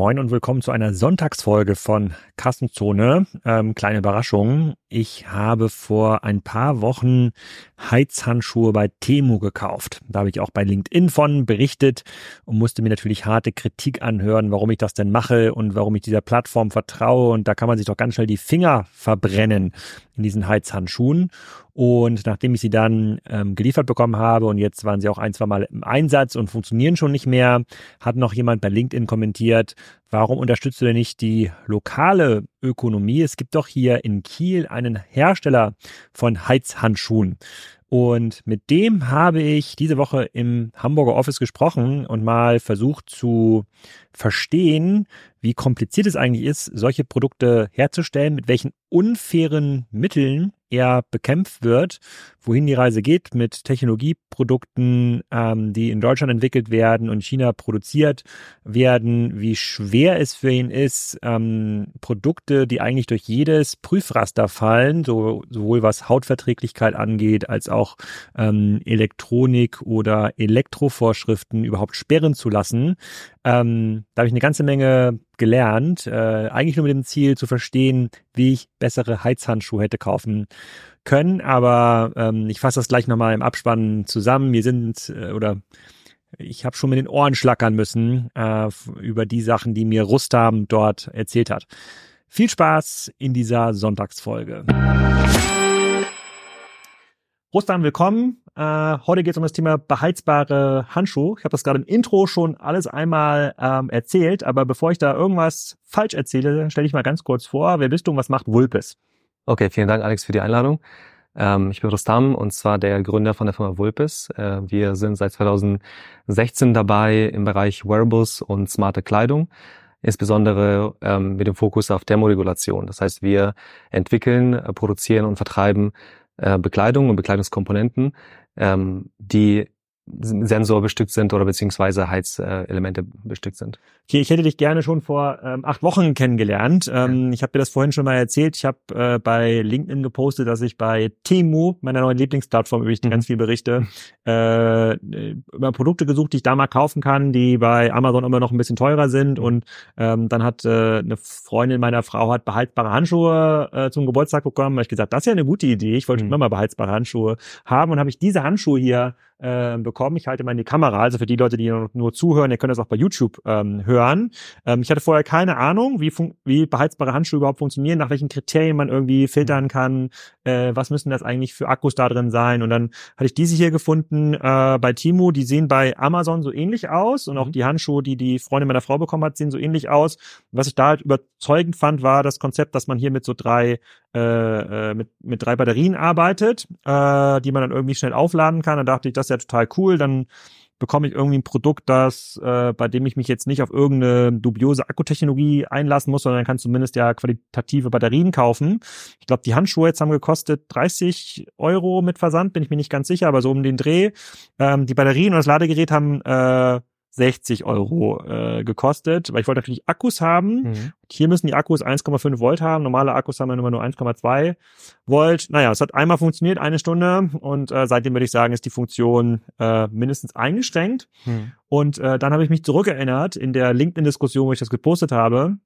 moin und willkommen zu einer Sonntagsfolge von Kassenzone. Ähm, kleine Überraschung. Ich habe vor ein paar Wochen Heizhandschuhe bei Temu gekauft. Da habe ich auch bei LinkedIn von berichtet und musste mir natürlich harte Kritik anhören, warum ich das denn mache und warum ich dieser Plattform vertraue. Und da kann man sich doch ganz schnell die Finger verbrennen in diesen Heizhandschuhen. Und nachdem ich sie dann ähm, geliefert bekommen habe und jetzt waren sie auch ein, zwei Mal im Einsatz und funktionieren schon nicht mehr, hat noch jemand bei LinkedIn kommentiert, warum unterstützt du denn nicht die lokale Ökonomie? Es gibt doch hier in Kiel einen Hersteller von Heizhandschuhen. Und mit dem habe ich diese Woche im Hamburger Office gesprochen und mal versucht zu verstehen, wie kompliziert es eigentlich ist, solche Produkte herzustellen, mit welchen unfairen Mitteln er bekämpft wird, wohin die Reise geht mit Technologieprodukten, ähm, die in Deutschland entwickelt werden und China produziert werden, wie schwer es für ihn ist, ähm, Produkte, die eigentlich durch jedes Prüfraster fallen, so, sowohl was Hautverträglichkeit angeht, als auch ähm, Elektronik oder Elektrovorschriften überhaupt sperren zu lassen. Ähm, da habe ich eine ganze Menge gelernt, äh, eigentlich nur mit dem Ziel zu verstehen, wie ich bessere Heizhandschuhe hätte kaufen können. Aber ähm, ich fasse das gleich nochmal im Abspann zusammen. Wir sind äh, oder ich habe schon mit den Ohren schlackern müssen äh, über die Sachen, die mir Rustam dort erzählt hat. Viel Spaß in dieser Sonntagsfolge. Rustam, willkommen. Äh, heute geht es um das Thema beheizbare Handschuhe. Ich habe das gerade im Intro schon alles einmal ähm, erzählt, aber bevor ich da irgendwas falsch erzähle, stelle ich mal ganz kurz vor, wer bist du und was macht Vulpes? Okay, vielen Dank, Alex, für die Einladung. Ähm, ich bin Rustam und zwar der Gründer von der Firma Vulpes. Äh, wir sind seit 2016 dabei im Bereich Wearables und smarte Kleidung insbesondere ähm, mit dem Fokus auf Thermoregulation. Das heißt, wir entwickeln, äh, produzieren und vertreiben äh, Bekleidung und Bekleidungskomponenten, ähm, die Sensor bestückt sind oder beziehungsweise Heizelemente bestückt sind. Okay, ich hätte dich gerne schon vor ähm, acht Wochen kennengelernt. Ähm, ja. Ich habe dir das vorhin schon mal erzählt. Ich habe äh, bei LinkedIn gepostet, dass ich bei Temu, meiner neuen Lieblingsplattform, über die ich mhm. ganz viel berichte, äh, über Produkte gesucht, die ich da mal kaufen kann, die bei Amazon immer noch ein bisschen teurer sind. Mhm. Und ähm, dann hat äh, eine Freundin meiner Frau hat behaltbare Handschuhe äh, zum Geburtstag bekommen. Da ich gesagt, das ist ja eine gute Idee. Ich wollte mhm. immer mal behaltbare Handschuhe haben und habe ich diese Handschuhe hier äh, bekommen. Ich halte mal in die Kamera, also für die Leute, die nur zuhören, ihr könnt das auch bei YouTube ähm, hören. Ähm, ich hatte vorher keine Ahnung, wie, wie beheizbare Handschuhe überhaupt funktionieren, nach welchen Kriterien man irgendwie filtern kann, äh, was müssen das eigentlich für Akkus da drin sein. Und dann hatte ich diese hier gefunden äh, bei Timo, die sehen bei Amazon so ähnlich aus und auch mhm. die Handschuhe, die die Freundin meiner Frau bekommen hat, sehen so ähnlich aus. Was ich da halt überzeugend fand, war das Konzept, dass man hier mit so drei äh, äh, mit, mit drei Batterien arbeitet, äh, die man dann irgendwie schnell aufladen kann. Da dachte ich, das ja total cool. Dann bekomme ich irgendwie ein Produkt, das, äh, bei dem ich mich jetzt nicht auf irgendeine dubiose Akkutechnologie einlassen muss, sondern kann zumindest ja qualitative Batterien kaufen. Ich glaube, die Handschuhe jetzt haben gekostet 30 Euro mit Versand, bin ich mir nicht ganz sicher, aber so um den Dreh. Ähm, die Batterien und das Ladegerät haben äh, 60 Euro äh, gekostet, weil ich wollte natürlich Akkus haben. Mhm. Hier müssen die Akkus 1,5 Volt haben. Normale Akkus haben ja nur 1,2 Volt. Naja, es hat einmal funktioniert, eine Stunde. Und äh, seitdem würde ich sagen, ist die Funktion äh, mindestens eingeschränkt. Mhm. Und äh, dann habe ich mich zurückerinnert in der LinkedIn-Diskussion, wo ich das gepostet habe,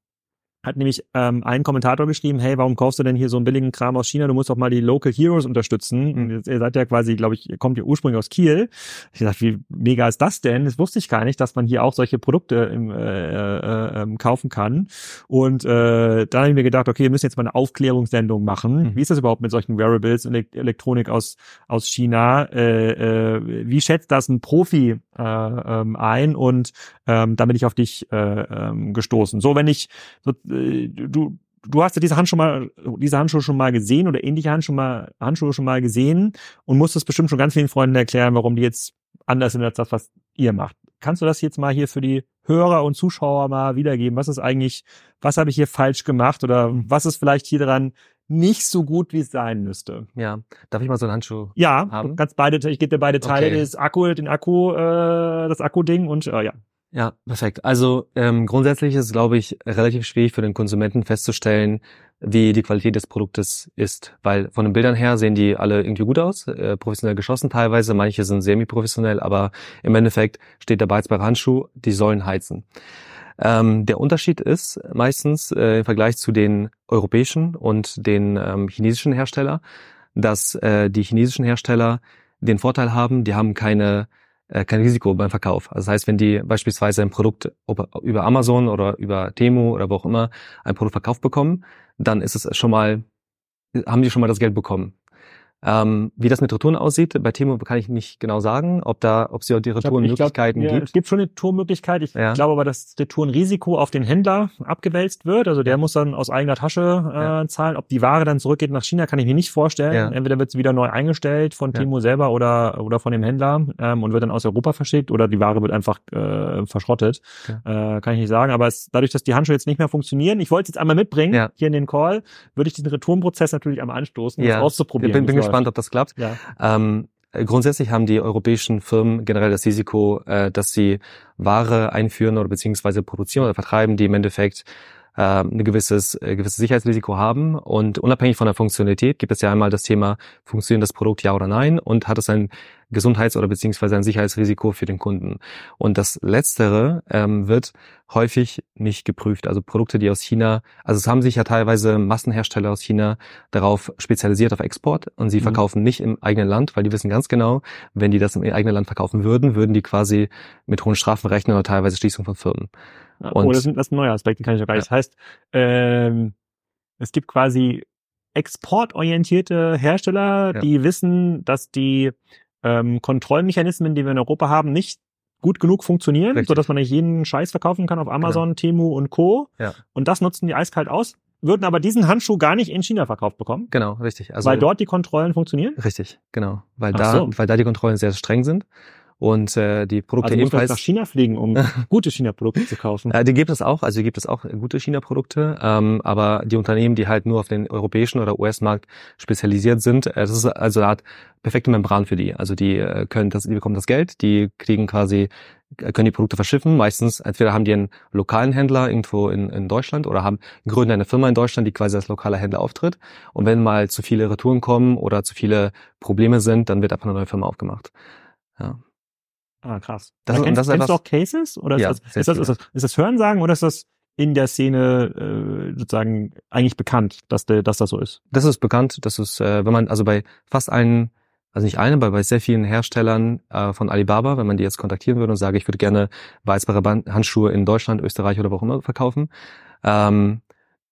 hat nämlich ähm, ein Kommentator geschrieben, hey, warum kaufst du denn hier so einen billigen Kram aus China? Du musst doch mal die Local Heroes unterstützen. Mhm. Ihr seid ja quasi, glaube ich, ihr kommt ja ursprünglich aus Kiel. Ich dachte, wie mega ist das denn? Das wusste ich gar nicht, dass man hier auch solche Produkte im, äh, äh, äh, kaufen kann. Und äh, dann habe ich mir gedacht, okay, wir müssen jetzt mal eine Aufklärungssendung machen. Mhm. Wie ist das überhaupt mit solchen Wearables und Elektronik aus, aus China? Äh, äh, wie schätzt das ein Profi äh, ähm, ein? Und ähm, da bin ich auf dich äh, ähm, gestoßen. So, wenn ich so, äh, du, du hast ja diese Handschuhe mal, diese Handschuhe schon mal gesehen oder ähnliche Handschuhe mal, Handschuhe schon mal gesehen und musstest bestimmt schon ganz vielen Freunden erklären, warum die jetzt anders sind als das, was ihr macht. Kannst du das jetzt mal hier für die Hörer und Zuschauer mal wiedergeben? Was ist eigentlich, was habe ich hier falsch gemacht oder was ist vielleicht hier dran nicht so gut, wie es sein müsste? Ja, darf ich mal so einen Handschuh ja, haben? Ja, ganz beide, ich gebe dir beide Teile, okay. das Akku, den Akku, äh, das Akku-Ding und äh, ja. Ja, perfekt. Also ähm, grundsätzlich ist es, glaube ich, relativ schwierig für den Konsumenten festzustellen, wie die Qualität des Produktes ist. Weil von den Bildern her sehen die alle irgendwie gut aus, äh, professionell geschossen teilweise, manche sind semi-professionell, aber im Endeffekt steht dabei jetzt bei Handschuh, die sollen heizen. Ähm, der Unterschied ist meistens äh, im Vergleich zu den europäischen und den ähm, chinesischen Hersteller, dass äh, die chinesischen Hersteller den Vorteil haben, die haben keine äh, kein Risiko beim Verkauf. Also das heißt, wenn die beispielsweise ein Produkt über Amazon oder über Temu oder wo auch immer ein Produkt verkauft bekommen, dann ist es schon mal, haben die schon mal das Geld bekommen. Ähm, wie das mit Retouren aussieht, bei Temo kann ich nicht genau sagen, ob da, ob es ja die Retourenmöglichkeiten ja, gibt. Es gibt schon eine Retourenmöglichkeit. Ich ja. glaube aber, dass Retourenrisiko auf den Händler abgewälzt wird. Also der muss dann aus eigener Tasche äh, ja. zahlen. Ob die Ware dann zurückgeht nach China, kann ich mir nicht vorstellen. Entweder wird sie wieder neu eingestellt von Temo selber oder oder von dem Händler ähm, und wird dann aus Europa verschickt oder die Ware wird einfach äh, verschrottet. Äh, kann ich nicht sagen. Aber es, dadurch, dass die Handschuhe jetzt nicht mehr funktionieren, ich wollte es jetzt einmal mitbringen hier in den Call, würde ich diesen Retourenprozess natürlich einmal anstoßen, um es auszuprobieren. Bin, bin gespannt, ob das klappt. Ja. Ähm, grundsätzlich haben die europäischen Firmen generell das Risiko, äh, dass sie Ware einführen oder beziehungsweise produzieren oder vertreiben, die im Endeffekt äh, ein gewisses, äh, gewisses Sicherheitsrisiko haben. Und unabhängig von der Funktionalität gibt es ja einmal das Thema, funktioniert das Produkt ja oder nein und hat es ein Gesundheits- oder beziehungsweise ein Sicherheitsrisiko für den Kunden. Und das Letztere ähm, wird häufig nicht geprüft. Also Produkte, die aus China, also es haben sich ja teilweise Massenhersteller aus China darauf spezialisiert auf Export und sie mhm. verkaufen nicht im eigenen Land, weil die wissen ganz genau, wenn die das im eigenen Land verkaufen würden, würden die quasi mit hohen Strafen rechnen oder teilweise Schließung von Firmen. Und oh, das ist, das ein neuer Aspekt, den kann ich auch gar nicht. Ja. Das heißt, ähm, es gibt quasi exportorientierte Hersteller, ja. die wissen, dass die ähm, Kontrollmechanismen, die wir in Europa haben, nicht gut genug funktionieren, Richtig. sodass man nicht jeden Scheiß verkaufen kann auf Amazon, genau. Temu und Co. Ja. Und das nutzen die eiskalt aus, würden aber diesen Handschuh gar nicht in China verkauft bekommen. Genau, richtig. Also, weil dort die Kontrollen funktionionieren? Richtig, genau. Weil Ach da, so. weil da die Kontrollen sehr streng sind und äh, die Produkte also ebenfalls nach China fliegen, um gute China-Produkte zu kaufen. Äh, die gibt es auch, also gibt es auch gute China-Produkte, ähm, aber die Unternehmen, die halt nur auf den europäischen oder US-Markt spezialisiert sind, äh, das ist also eine Art perfekte Membran für die. Also die äh, können das, die bekommen das Geld, die kriegen quasi äh, können die Produkte verschiffen. Meistens entweder haben die einen lokalen Händler irgendwo in, in Deutschland oder haben gründen eine Firma in Deutschland, die quasi als lokaler Händler auftritt. Und wenn mal zu viele Retouren kommen oder zu viele Probleme sind, dann wird einfach eine neue Firma aufgemacht. Ja. Ah, krass. Das, kennst, das kennst du auch Cases? Oder ist, ja, das, ist, das, ist, das, ist das Hörensagen oder ist das in der Szene äh, sozusagen eigentlich bekannt, dass, de, dass das so ist? Das ist bekannt. Das ist, äh, wenn man, also bei fast allen, also nicht allen, aber bei sehr vielen Herstellern äh, von Alibaba, wenn man die jetzt kontaktieren würde und sage, ich würde gerne weißbare Handschuhe in Deutschland, Österreich oder wo auch immer verkaufen, ähm,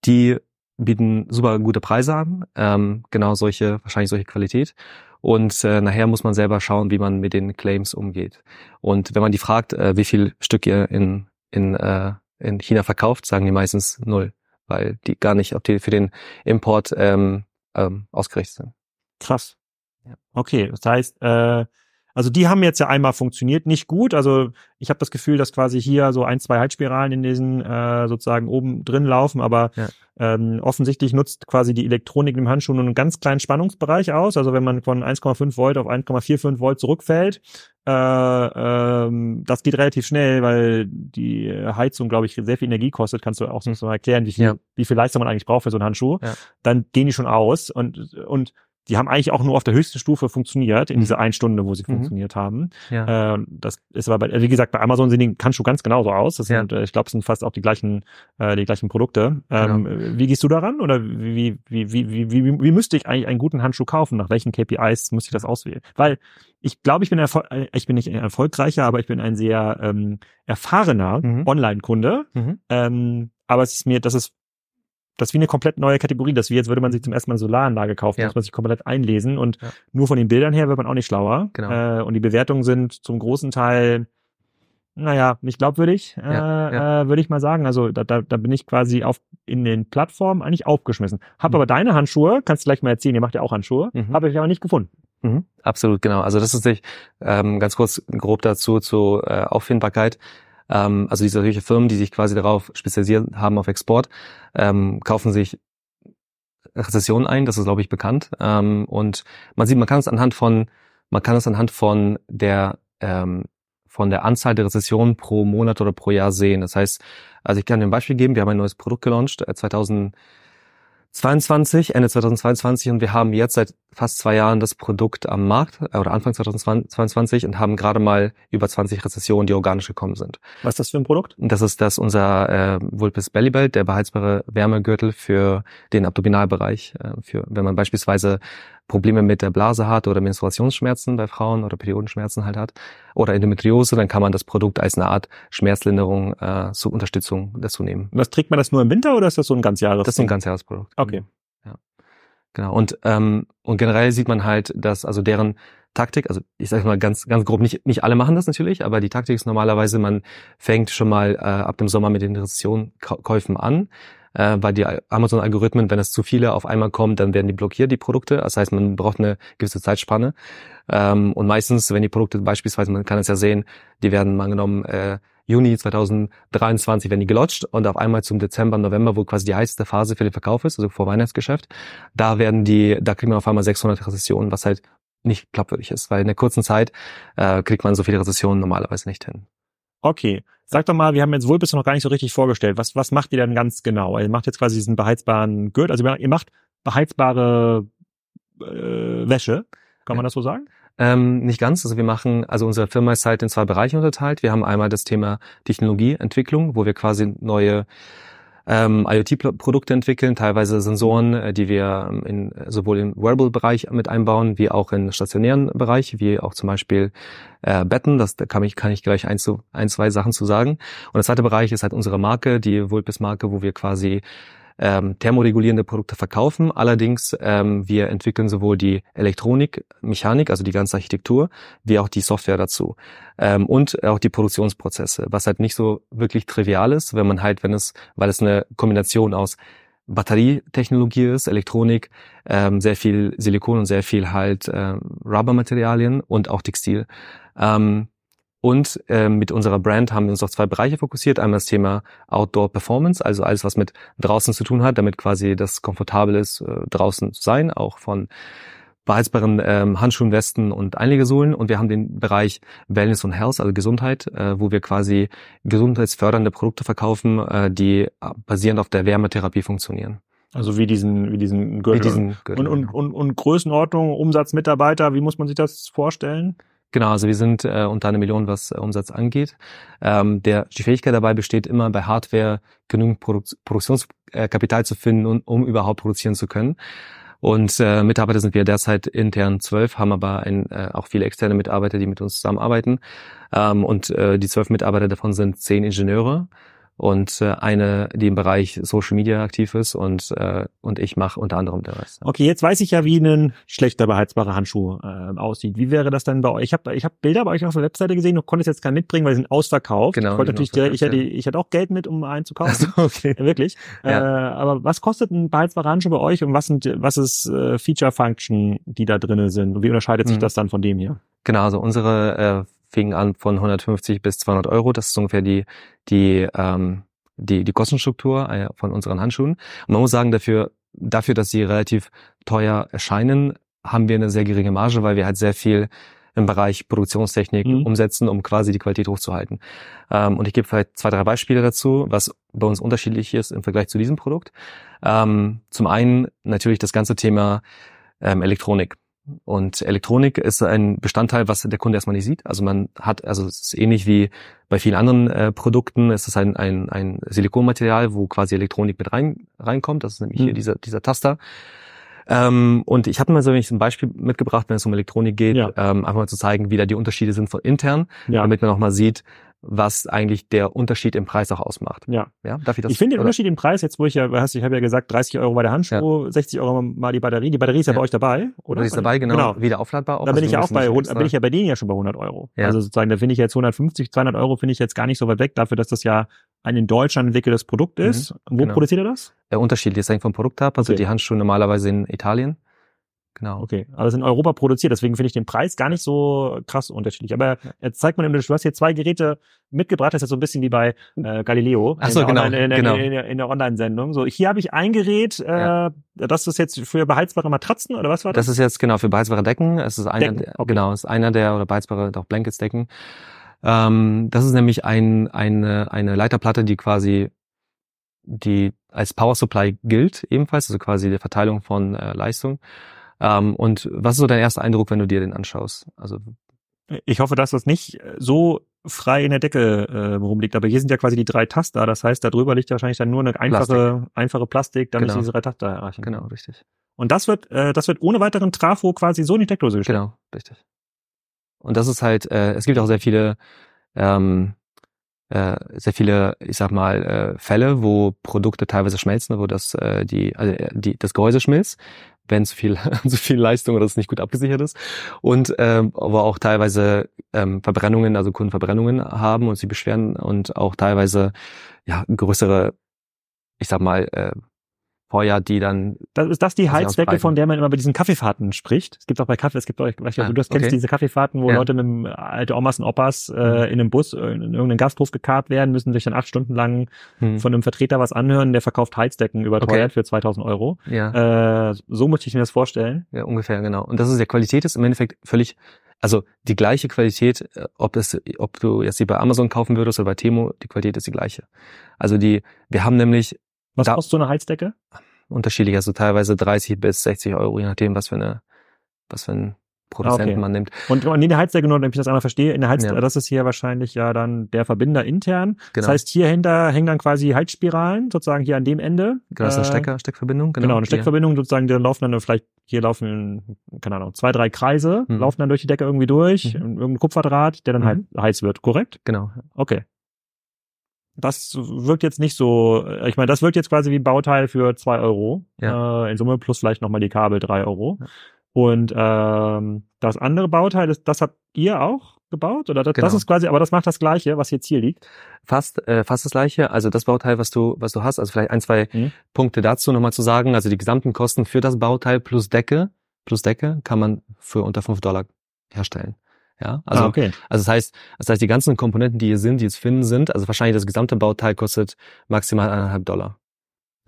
die bieten super gute Preise an, ähm, genau solche, wahrscheinlich solche Qualität. Und äh, nachher muss man selber schauen, wie man mit den Claims umgeht. Und wenn man die fragt, äh, wie viel Stück ihr in, in, äh, in China verkauft, sagen die meistens null, weil die gar nicht ob die für den Import ähm, ähm, ausgerichtet sind. Krass. Ja. Okay, das heißt, äh, also die haben jetzt ja einmal funktioniert, nicht gut. Also ich habe das Gefühl, dass quasi hier so ein, zwei Heizspiralen in diesen äh, sozusagen oben drin laufen, aber ja. ähm, offensichtlich nutzt quasi die Elektronik im Handschuh nur einen ganz kleinen Spannungsbereich aus. Also wenn man von 1,5 Volt auf 1,45 Volt zurückfällt, äh, ähm, das geht relativ schnell, weil die Heizung, glaube ich, sehr viel Energie kostet. Kannst du auch so mal erklären, wie viel, ja. wie viel Leistung man eigentlich braucht für so einen Handschuh. Ja. Dann gehen die schon aus und und die haben eigentlich auch nur auf der höchsten Stufe funktioniert, in mhm. dieser einen Stunde, wo sie mhm. funktioniert haben. Ja. Äh, das ist aber, bei, wie gesagt, bei Amazon sehen die Handschuhe ganz genauso aus. Das ja. sind, äh, ich glaube, es sind fast auch die gleichen, äh, die gleichen Produkte. Ähm, genau. Wie gehst du daran? Oder wie, wie, wie, wie, wie, wie müsste ich eigentlich einen guten Handschuh kaufen? Nach welchen KPIs müsste ich das auswählen? Weil ich glaube, ich bin erfol äh, ich bin nicht erfolgreicher, aber ich bin ein sehr ähm, erfahrener mhm. Online-Kunde. Mhm. Ähm, aber es ist mir, das ist das ist wie eine komplett neue Kategorie. Das wie jetzt würde man sich zum ersten Mal eine Solaranlage kaufen, ja. muss man sich komplett einlesen und ja. nur von den Bildern her wird man auch nicht schlauer. Genau. Äh, und die Bewertungen sind zum großen Teil, naja, nicht glaubwürdig, äh, ja. Äh, würde ich mal sagen. Also da, da, da bin ich quasi auf in den Plattformen eigentlich aufgeschmissen. Hab mhm. aber deine Handschuhe, kannst du gleich mal erzählen, ihr macht ja auch Handschuhe, mhm. habe ich aber nicht gefunden. Mhm. Absolut, genau. Also das ist sich ähm, ganz kurz grob dazu zur äh, Auffindbarkeit. Ähm, also diese solche Firmen, die sich quasi darauf spezialisiert haben auf Export, ähm, kaufen sich Rezessionen ein, das ist glaube ich bekannt. Ähm, und man sieht, man kann es anhand von, man kann es anhand von der ähm, von der Anzahl der Rezessionen pro Monat oder pro Jahr sehen. Das heißt, also ich kann dir ein Beispiel geben, wir haben ein neues Produkt gelauncht, äh, 2022, Ende 2022 und wir haben jetzt seit fast zwei Jahren das Produkt am Markt äh, oder Anfang 2022 und haben gerade mal über 20 Rezessionen, die organisch gekommen sind. Was ist das für ein Produkt? Das ist das unser äh, Vulpes Bellybelt, der beheizbare Wärmegürtel für den Abdominalbereich. Äh, für wenn man beispielsweise Probleme mit der Blase hat oder Menstruationsschmerzen bei Frauen oder Periodenschmerzen halt hat oder Endometriose, dann kann man das Produkt als eine Art Schmerzlinderung äh, zur Unterstützung dazu nehmen. Was trägt man das nur im Winter oder ist das so ein ganzjahres? Das ist ein ganzjahresprodukt. Okay. Genau. Und, ähm, und generell sieht man halt, dass also deren Taktik, also ich sage mal ganz, ganz grob, nicht, nicht alle machen das natürlich, aber die Taktik ist normalerweise, man fängt schon mal äh, ab dem Sommer mit den Investitionskäufen an, äh, weil die Amazon-Algorithmen, wenn es zu viele auf einmal kommt, dann werden die blockiert, die Produkte. Das heißt, man braucht eine gewisse Zeitspanne. Ähm, und meistens, wenn die Produkte beispielsweise, man kann es ja sehen, die werden mal genommen, äh, Juni 2023 werden die gelodgt und auf einmal zum Dezember, November, wo quasi die heißeste Phase für den Verkauf ist, also vor Weihnachtsgeschäft, da werden die, da kriegt man auf einmal 600 Rezessionen, was halt nicht glaubwürdig ist, weil in der kurzen Zeit äh, kriegt man so viele Rezessionen normalerweise nicht hin. Okay, sag doch mal, wir haben jetzt Vulpes noch gar nicht so richtig vorgestellt. Was, was macht ihr denn ganz genau? Ihr macht jetzt quasi diesen beheizbaren Gürtel, also ihr macht beheizbare äh, Wäsche, kann man das so sagen? Ähm, nicht ganz. Also wir machen, also unsere Firma ist halt in zwei Bereiche unterteilt. Wir haben einmal das Thema Technologieentwicklung, wo wir quasi neue ähm, IoT-Produkte entwickeln, teilweise Sensoren, äh, die wir ähm, in, sowohl im Wearable-Bereich mit einbauen, wie auch im stationären Bereich, wie auch zum Beispiel äh, Betten. Das da kann ich, kann ich gleich ein, zu, ein, zwei Sachen zu sagen. Und der zweite Bereich ist halt unsere Marke, die Vulpes-Marke, wo wir quasi ähm, thermoregulierende Produkte verkaufen. Allerdings, ähm, wir entwickeln sowohl die Elektronik, Mechanik, also die ganze Architektur, wie auch die Software dazu. Ähm, und auch die Produktionsprozesse, was halt nicht so wirklich trivial ist, wenn man halt, wenn es, weil es eine Kombination aus Batterietechnologie ist, Elektronik, ähm, sehr viel Silikon und sehr viel halt äh, Rubbermaterialien und auch Textil. Ähm, und äh, mit unserer Brand haben wir uns auf zwei Bereiche fokussiert. Einmal das Thema Outdoor Performance, also alles, was mit draußen zu tun hat, damit quasi das komfortabel ist, äh, draußen zu sein, auch von beheizbaren ähm, Handschuhen, Westen und Einlegesohlen. Und wir haben den Bereich Wellness und Health, also Gesundheit, äh, wo wir quasi gesundheitsfördernde Produkte verkaufen, äh, die basierend auf der Wärmetherapie funktionieren. Also wie diesen, wie diesen Gürtel. Wie diesen Gürtel und, und, genau. und, und Größenordnung, Umsatz, Mitarbeiter, wie muss man sich das vorstellen? Genau, also wir sind äh, unter eine Million, was äh, Umsatz angeht. Ähm, der, die Fähigkeit dabei besteht immer bei Hardware genügend Produ Produktionskapital zu finden, um, um überhaupt produzieren zu können. Und äh, Mitarbeiter sind wir derzeit intern zwölf, haben aber ein, äh, auch viele externe Mitarbeiter, die mit uns zusammenarbeiten. Ähm, und äh, die zwölf Mitarbeiter davon sind zehn Ingenieure und äh, eine, die im Bereich Social Media aktiv ist und äh, und ich mache unter anderem der Rest. Okay, jetzt weiß ich ja, wie ein schlechter beheizbarer Handschuh äh, aussieht. Wie wäre das dann bei euch? Ich habe ich hab Bilder bei euch auf der Webseite gesehen, du konntest jetzt keinen mitbringen, weil sie sind ausverkauft. Genau. Ich wollte natürlich direkt, ich hätte, ich hätte auch Geld mit, um einen zu kaufen. Also, okay. Wirklich. Ja. Äh, aber was kostet ein beheizbarer Handschuh bei euch und was sind was ist äh, Feature Function, die da drinnen sind? Und wie unterscheidet sich mhm. das dann von dem hier? Genau, also unsere äh, fing an von 150 bis 200 Euro. Das ist ungefähr die, die, ähm, die, die Kostenstruktur äh, von unseren Handschuhen. Und man muss sagen, dafür, dafür, dass sie relativ teuer erscheinen, haben wir eine sehr geringe Marge, weil wir halt sehr viel im Bereich Produktionstechnik mhm. umsetzen, um quasi die Qualität hochzuhalten. Ähm, und ich gebe vielleicht zwei, drei Beispiele dazu, was bei uns unterschiedlich ist im Vergleich zu diesem Produkt. Ähm, zum einen natürlich das ganze Thema ähm, Elektronik. Und Elektronik ist ein Bestandteil, was der Kunde erstmal nicht sieht. Also man hat, also es ist ähnlich wie bei vielen anderen äh, Produkten, es ist ein, ein, ein Silikonmaterial, wo quasi Elektronik mit rein, reinkommt. Das ist nämlich mhm. hier dieser, dieser Taster. Ähm, und ich habe mal so ein Beispiel mitgebracht, wenn es um Elektronik geht, ja. ähm, einfach mal zu zeigen, wie da die Unterschiede sind von intern, ja. damit man auch mal sieht, was eigentlich der Unterschied im Preis auch ausmacht. Ja. ja darf ich das? Ich finde den oder? Unterschied im Preis, jetzt wo ich ja, hast, ich habe ja gesagt, 30 Euro bei der Handschuh, ja. 60 Euro mal die Batterie. Die Batterie ist ja, ja. bei euch dabei, oder? Die ist dabei, genau. genau. Wieder aufladbar. Auch, da bin ich ja auch bei, da bin ich ja bei denen ja schon bei 100 Euro. Ja. Also sozusagen, da finde ich jetzt 150, 200 Euro finde ich jetzt gar nicht so weit weg dafür, dass das ja ein in Deutschland entwickeltes Produkt mhm. ist. Mhm, wo genau. produziert ihr das? Der Unterschied ist eigentlich vom Produkt ab. Also okay. die Handschuhe normalerweise in Italien. Genau. Okay, aber es ist in Europa produziert, deswegen finde ich den Preis gar nicht so krass unterschiedlich. Aber jetzt zeigt man, du hast hier zwei Geräte mitgebracht, das ist so ein bisschen wie bei äh, Galileo Ach so, in, genau, in, in, genau. in, in der Online-Sendung. So, hier habe ich ein Gerät, äh, ja. das ist jetzt für beheizbare Matratzen oder was war das? Das ist jetzt genau für beheizbare Decken. Es ist einer, Decken. Okay. genau, ist einer der oder beheizbare auch Blankets Decken. Ähm, das ist nämlich ein, eine, eine Leiterplatte, die quasi die als Power Supply gilt ebenfalls, also quasi die Verteilung von äh, Leistung Ähm, und was ist so dein erster Eindruck, wenn du dir den anschaust? Also ich hoffe, dass das nicht so frei in der Decke äh, rumliegt. Aber hier sind ja quasi die drei Taster. Das heißt, da drüber liegt wahrscheinlich dann nur eine einfache, Plastik. einfache Plastik, damit genau. diese drei Taster erreichen. Genau, richtig. Und das wird, äh, das wird ohne weiteren Trafo quasi so in die Steckdose gestellt. Genau, richtig. Und das ist halt, äh, es gibt auch sehr viele, ähm, äh, sehr viele, ich sag mal, äh, Fälle, wo Produkte teilweise schmelzen, wo das äh, die, also die das Gehäuse schmilzt, wenn zu viel zu viel Leistung oder es nicht gut abgesichert ist. Und ähm, aber auch teilweise ähm, Verbrennungen, also Kundenverbrennungen haben und sie beschweren und auch teilweise ja größere, ich sag mal äh, Feuer, die dann. Das, ist das die Heizdecke, von der man immer bei diesen Kaffeefahrten spricht? Es gibt auch bei Kaffee, es gibt auch, weißt du, ah, du kennst okay. diese Kaffeefahrten, wo ja. Leute mit einem, alte Omas und Opas äh, mhm. in einem Bus in irgendeinen Gasthof gekarrt werden, müssen sich dann acht Stunden lang mhm. von einem Vertreter was anhören, der verkauft Heizdecken überteuert okay. für 2000 Euro. Ja. Äh, so muss ich mir das vorstellen. Ja, ungefähr, genau. Und das ist, der Qualität ist im Endeffekt völlig also die gleiche Qualität, äh, ob es, ob du jetzt die bei Amazon kaufen würdest oder bei Temo, die Qualität ist die gleiche. Also die, wir haben nämlich was da, kostet so eine Heizdecke? Unterschiedlich, also teilweise 30 bis 60 Euro, je nachdem, was für eine, was für ein Produzenten okay. man nimmt. Und, in der Heizdecke, nur damit ich das einmal verstehe, in der Heizdecke, ja. das ist hier wahrscheinlich ja dann der Verbinder intern. Genau. Das heißt, hier hinter hängen dann quasi Heizspiralen, sozusagen hier an dem Ende. Genau, das ist eine äh, Stecker, Steckverbindung. Genau, genau eine Steckverbindung, sozusagen, die laufen dann vielleicht, hier laufen, keine Ahnung, zwei, drei Kreise, hm. laufen dann durch die Decke irgendwie durch, mhm. irgendein Kupferdraht, der dann mhm. halt heiß wird, korrekt? Genau. Okay das wirkt jetzt nicht so, äh, ich meine, das wirkt jetzt quasi wie ein Bauteil für zwei Euro. Ja. Äh, in Summe plus vielleicht nochmal die Kabel drei Euro. Ja. Und ähm, das andere Bauteil, das, das habt ihr auch gebaut? Oder das, genau. das ist quasi, aber das macht das gleiche, was jetzt hier liegt? Fast, äh, fast das gleiche. Also das Bauteil, was du, was du hast, also vielleicht ein, zwei mhm. Punkte dazu nochmal zu sagen. Also die gesamten Kosten für das Bauteil plus Decke, plus Decke kann man für unter fünf Dollar herstellen. Ja, also, ah, okay. also das heißt, das heißt, die ganzen Komponenten, die hier sind, die jetzt finden sind, also wahrscheinlich das gesamte Bauteil kostet maximal eineinhalb Dollar.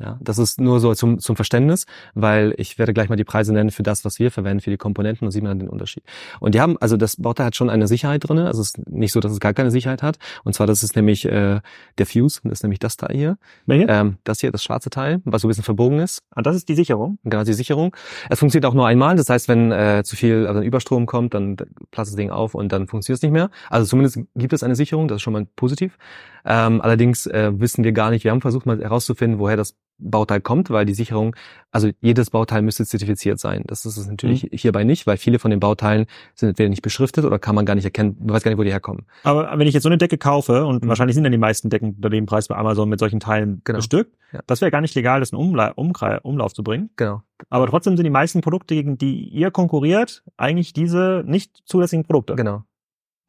Ja, das ist nur so zum, zum Verständnis, weil ich werde gleich mal die Preise nennen für das, was wir verwenden, für die Komponenten und sieht man den Unterschied. Und die haben, also das Bauteil hat schon eine Sicherheit drin, also es ist nicht so, dass es gar keine Sicherheit hat. Und zwar, das ist nämlich äh, der Fuse, das ist nämlich das Teil hier. Welche? Ähm, das hier, das schwarze Teil, was so ein bisschen verbogen ist. Ah, das ist die Sicherung? Genau, die Sicherung. Es funktioniert auch nur einmal, das heißt, wenn äh, zu viel, also ein Überstrom kommt, dann platzt das Ding auf und dann funktioniert es nicht mehr. Also zumindest gibt es eine Sicherung, das ist schon mal positiv. Ähm, allerdings äh, wissen wir gar nicht, wir haben versucht mal herauszufinden, woher das Bauteil kommt, weil die Sicherung, also jedes Bauteil müsste zertifiziert sein. Das ist es natürlich mhm. hierbei nicht, weil viele von den Bauteilen sind entweder nicht beschriftet oder kann man gar nicht erkennen, man weiß gar nicht, wo die herkommen. Aber wenn ich jetzt so eine Decke kaufe, und mhm. wahrscheinlich sind dann die meisten Decken unter dem Preis bei Amazon mit solchen Teilen genau. bestückt, ja. das wäre gar nicht legal, das in Umla Umkre Umlauf zu bringen. Genau. Aber trotzdem sind die meisten Produkte, gegen die ihr konkurriert, eigentlich diese nicht zulässigen Produkte. Genau.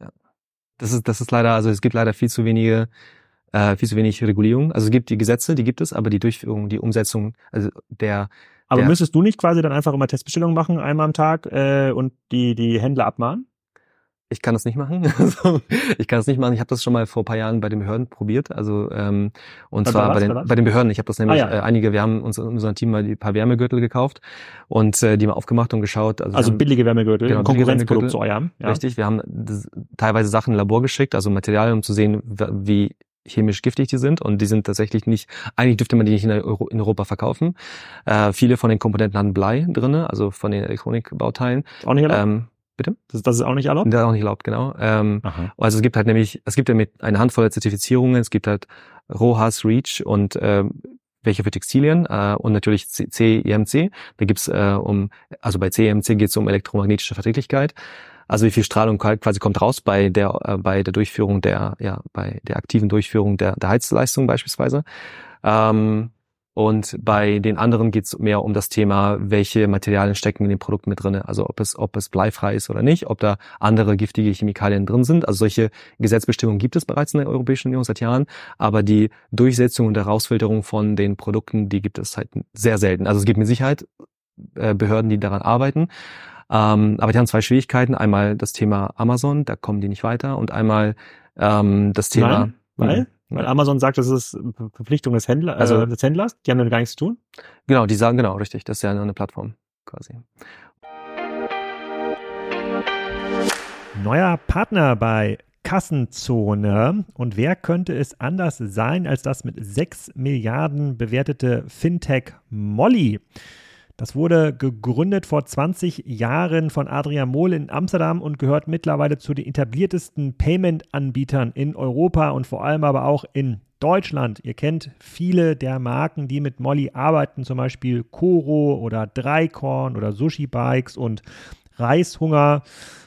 Ja. Das ist, das ist leider, also es gibt leider viel zu wenige äh, viel zu wenig Regulierung. Also es gibt die Gesetze, die gibt es, aber die Durchführung, die Umsetzung, also der aber der, müsstest du nicht quasi dann einfach immer Testbestellungen machen, einmal am Tag äh, und die, die Händler abmahnen? Ich kann das nicht machen. ich kann das nicht machen. Ich habe das schon mal vor paar Jahren bei den Behörden probiert. Also ähm, und zwar bei den, bei den Behörden. Ich habe das nämlich ah, ja. äh, einige. Wir haben uns in unserem Team mal ein paar Wärmegürtel gekauft und äh, die mal aufgemacht und geschaut. Also, also haben, billige Wärmegürtel, genau, Konkurrenzprodukt zu eurem. Ja. Richtig. Wir haben das, teilweise Sachen in Labor geschickt, also Materialien, um zu sehen, wie chemisch giftig die sind und die sind tatsächlich nicht, eigentlich dürfte man die nicht in, Euro, in Europa verkaufen. Äh, viele von den Komponenten haben Blei drinne, also von den Elektronikbauteilen. Auch nicht erlaubt? Ähm, bitte? Das, das ist auch nicht erlaubt? Das ist auch nicht erlaubt, genau. Ähm, also es gibt halt nämlich, es gibt ja mit eine Handvoll Zertifizierungen, es gibt halt RoHS, REACH und ähm, welche für Textilien äh, und natürlich CEMC. Da gibt's äh, um, also bei CEMC geht es um elektromagnetische Verträglichkeit. Also wie viel Strahlung quasi kommt raus bei der äh, bei der Durchführung der ja bei der aktiven Durchführung der, der Heizleistung beispielsweise. Ähm, und bei den anderen geht es mehr um das Thema, welche Materialien stecken in dem Produkt mit drinne. Also ob es, ob es bleifrei ist oder nicht, ob da andere giftige Chemikalien drin sind. Also solche Gesetzbestimmungen gibt es bereits in der Europäischen Union seit Jahren, aber die Durchsetzung und Herausfilterung von den Produkten, die gibt es halt sehr selten. Also es gibt mit Sicherheit äh, Behörden, die daran arbeiten. Ähm, aber die haben zwei Schwierigkeiten. Einmal das Thema Amazon, da kommen die nicht weiter. Und einmal ähm, das Thema. Nein, weil? Mhm. Weil Amazon sagt, das ist Verpflichtung des Händlers, also äh, des Händlers, die haben damit gar nichts zu tun? Genau, die sagen, genau, richtig. Das ist ja eine Plattform quasi. Neuer Partner bei Kassenzone. Und wer könnte es anders sein als das mit 6 Milliarden bewertete Fintech Molly? Das wurde gegründet vor 20 Jahren von Adrian Mohl in Amsterdam und gehört mittlerweile zu den etabliertesten Payment-Anbietern in Europa und vor allem aber auch in Deutschland. Ihr kennt viele der Marken, die mit Molly arbeiten, zum Beispiel Koro oder Dreikorn oder Sushi Bikes und Reishunger.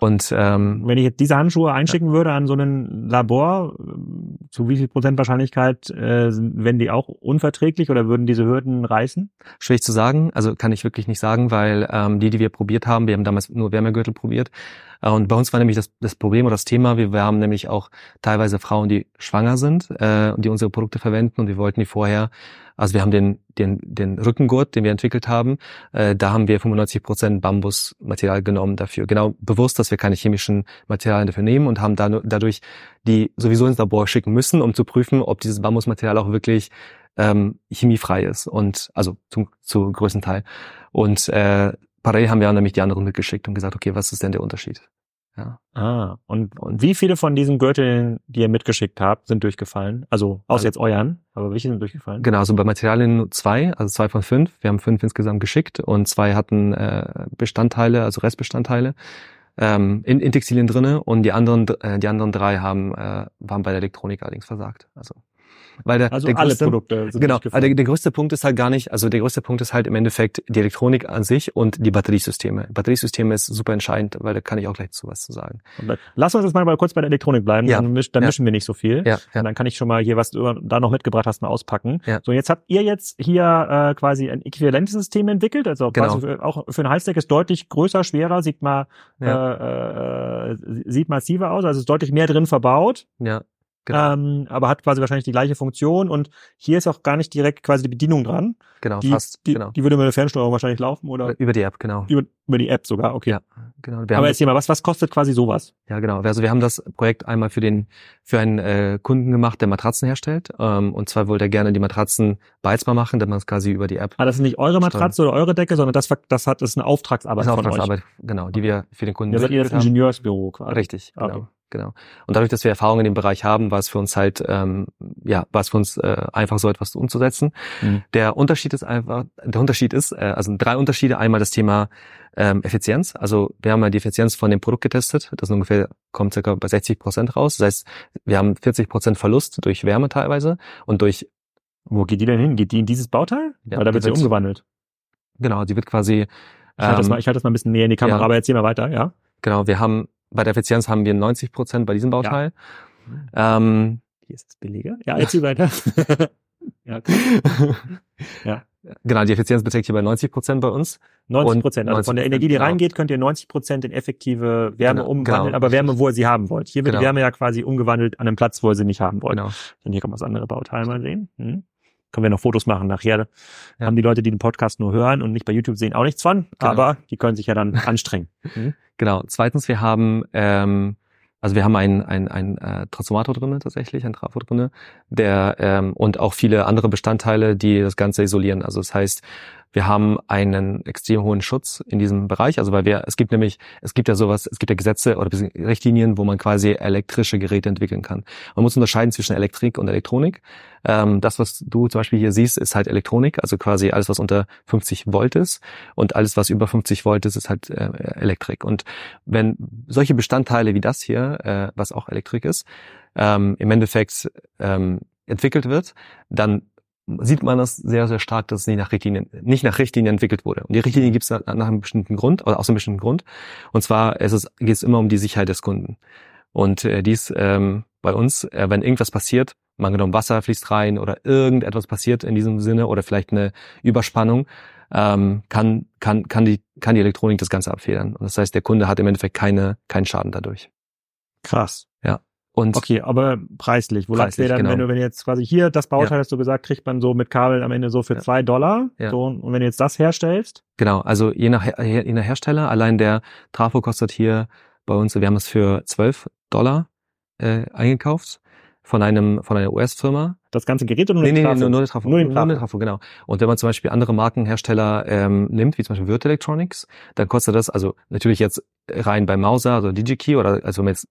Und ähm, wenn ich jetzt diese Handschuhe einschicken würde an so ein Labor, zu wie viel Prozent Wahrscheinlichkeit äh, werden die auch unverträglich oder würden diese Hürden reißen? Schwierig zu sagen, also kann ich wirklich nicht sagen, weil ähm, die, die wir probiert haben, wir haben damals nur Wärmegürtel probiert, äh, und bei uns war nämlich das, das Problem oder das Thema, wir, wir haben nämlich auch teilweise Frauen, die schwanger sind äh, und die unsere Produkte verwenden und wir wollten die vorher, also wir haben den, den, den Rückengurt, den wir entwickelt haben, äh, da haben wir 95 Prozent Bambusmaterial genommen dafür. Genau bewusst, dass wir keine chemischen Materialien dafür nehmen und haben da, dadurch die sowieso ins Labor schicken müssen, um zu prüfen, ob dieses Bambusmaterial auch wirklich ähm, chemiefrei ist und also zum, zu größten Teil. Und äh, parallel haben wir nämlich die anderen mitgeschickt und gesagt, okay, was ist denn der Unterschied? Ja. Ah, und, und wie viele von diesen Gürteln, die ihr mitgeschickt habt, sind durchgefallen? Also aus also, jetzt euren, aber welche sind durchgefallen? Genau, also bei Materialien nur zwei, also zwei von fünf. Wir haben fünf insgesamt geschickt und zwei hatten äh, Bestandteile, also Restbestandteile ähm, in, in Textilien drinne und die anderen, äh, die anderen drei haben äh, waren bei der Elektronik allerdings versagt. Also weil der, also der alle größte, Produkte sind genau, also der, der größte Punkt ist halt gar nicht, also der größte Punkt ist halt im Endeffekt die Elektronik an sich und die Batteriesysteme. Batteriesysteme ist super entscheidend, weil da kann ich auch gleich zu was zu sagen. Lass uns jetzt mal kurz bei der Elektronik bleiben, ja. dann, misch, dann ja. mischen wir nicht so viel. Ja. ja. Und dann kann ich schon mal hier, was du da noch mitgebracht hast, mal auspacken. Ja. So, jetzt habt ihr jetzt hier äh, quasi ein äquivalentes System entwickelt, also genau. für, auch für ein Halsdeck ist deutlich größer, schwerer, sieht mal, ja. äh, äh, sieht massiver aus, also ist deutlich mehr drin verbaut. Ja. Genau. Ähm, aber hat quasi wahrscheinlich die gleiche Funktion und hier ist auch gar nicht direkt quasi die Bedienung dran. Genau, die, fast. Die, genau. die würde über eine Fernsteuerung wahrscheinlich laufen oder? Über die App, genau. Über, über die App sogar, okay. Ja, genau. Wir aber erzähl mal, was, was kostet quasi sowas? Ja, genau. Also wir haben das Projekt einmal für den, für einen äh, Kunden gemacht, der Matratzen herstellt. Ähm, und zwar wollte er gerne die Matratzen beizbar machen, dass man es quasi über die App. Ah, das ist nicht eure Matratze oder eure Decke, sondern das, das hat, das ist eine Auftragsarbeit. Das ist eine Auftragsarbeit, genau, die wir für den Kunden. Ja, seid ihr das Ingenieursbüro quasi. Richtig, genau. Okay. Genau. Und dadurch, dass wir Erfahrung in dem Bereich haben, war es für uns halt, ähm, ja, war es für uns äh, einfach so etwas umzusetzen. Mhm. Der Unterschied ist einfach, der Unterschied ist, äh, also drei Unterschiede. Einmal das Thema ähm, Effizienz. Also wir haben ja die Effizienz von dem Produkt getestet. Das ungefähr kommt circa bei 60 Prozent raus. Das heißt, wir haben 40 Prozent Verlust durch Wärme teilweise und durch wo geht die denn hin? Geht die in dieses Bauteil? Ja, Weil da wird sie umgewandelt. Genau, die wird quasi. Ich halte, ähm, das mal, ich halte das mal ein bisschen näher in die Kamera, ja. aber erzähl mal weiter, ja? Genau, wir haben bei der Effizienz haben wir 90 Prozent bei diesem Bauteil. Ja. Ähm, Hier ist das billiger. Ja, erzähl weiter. ja, ja. Genau, die Effizienz beträgt hier bei 90 Prozent bei uns. 90 Prozent. Also von der Energie, die genau. reingeht, könnt ihr 90 Prozent in effektive Wärme genau, umwandeln, genau. aber Wärme, wo ihr sie haben wollt. Hier wird genau. die Wärme ja quasi umgewandelt an einem Platz, wo ihr sie nicht haben wollt. Genau. Und hier kann man das andere Bauteil mal sehen. Hm können wir noch Fotos machen nachher. Ja. Haben die Leute, die den Podcast nur hören und nicht bei YouTube sehen, auch nichts von, genau. aber die können sich ja dann anstrengen. Mhm. Genau. Zweitens, wir haben ähm, also wir haben einen, einen, einen äh, Transformator drinne tatsächlich, ein Trafo drinne, der ähm, und auch viele andere Bestandteile, die das Ganze isolieren. Also das heißt, wir haben einen extrem hohen Schutz in diesem Bereich. Also weil wir, es gibt nämlich, es gibt ja sowas, es gibt ja Gesetze oder Richtlinien, wo man quasi elektrische Geräte entwickeln kann. Man muss unterscheiden zwischen Elektrik und Elektronik. Ähm, das, was du zum Beispiel hier siehst, ist halt Elektronik, also quasi alles, was unter 50 Volt ist. Und alles, was über 50 Volt ist, ist halt äh, Elektrik. Und wenn solche Bestandteile wie das hier, äh, was auch Elektrik ist, ähm, im Endeffekt ähm, entwickelt wird, dann sieht man das sehr, sehr stark, dass es nicht nach Richtlinien, nicht nach Richtlinien entwickelt wurde. Und die Richtlinie gibt es nach einem bestimmten Grund oder aus einem bestimmten Grund. Und zwar es, geht es immer um die Sicherheit des Kunden. Und äh, dies ähm, bei uns, äh, wenn irgendwas passiert, mal genommen Wasser fließt rein oder irgendetwas passiert in diesem Sinne oder vielleicht eine Überspannung, ähm, kann, kann, kann, die, kann die Elektronik das Ganze abfedern. Und das heißt, der Kunde hat im Endeffekt keine, keinen Schaden dadurch. Krass. Ja. Und okay, aber preislich, wo preislich, lag der dann, genau. wenn du, wenn jetzt quasi hier das Bauteil ja. hast du gesagt, kriegt man so mit Kabel am Ende so für ja. zwei Dollar. Ja. So, und wenn du jetzt das herstellst? Genau, also je nach, je nach Hersteller, allein der Trafo kostet hier bei uns, wir haben es für zwölf Dollar äh, eingekauft von einem von einer US-Firma. Das ganze Gerät oder nur nee, nee, Trafo? Nee, nur, nur Trafo. Nur, nur eine Trafo, genau. Und wenn man zum Beispiel andere Markenhersteller ähm, nimmt, wie zum Beispiel Wirt Electronics, dann kostet das, also natürlich jetzt rein bei Mauser, also DigiKey oder also wenn man jetzt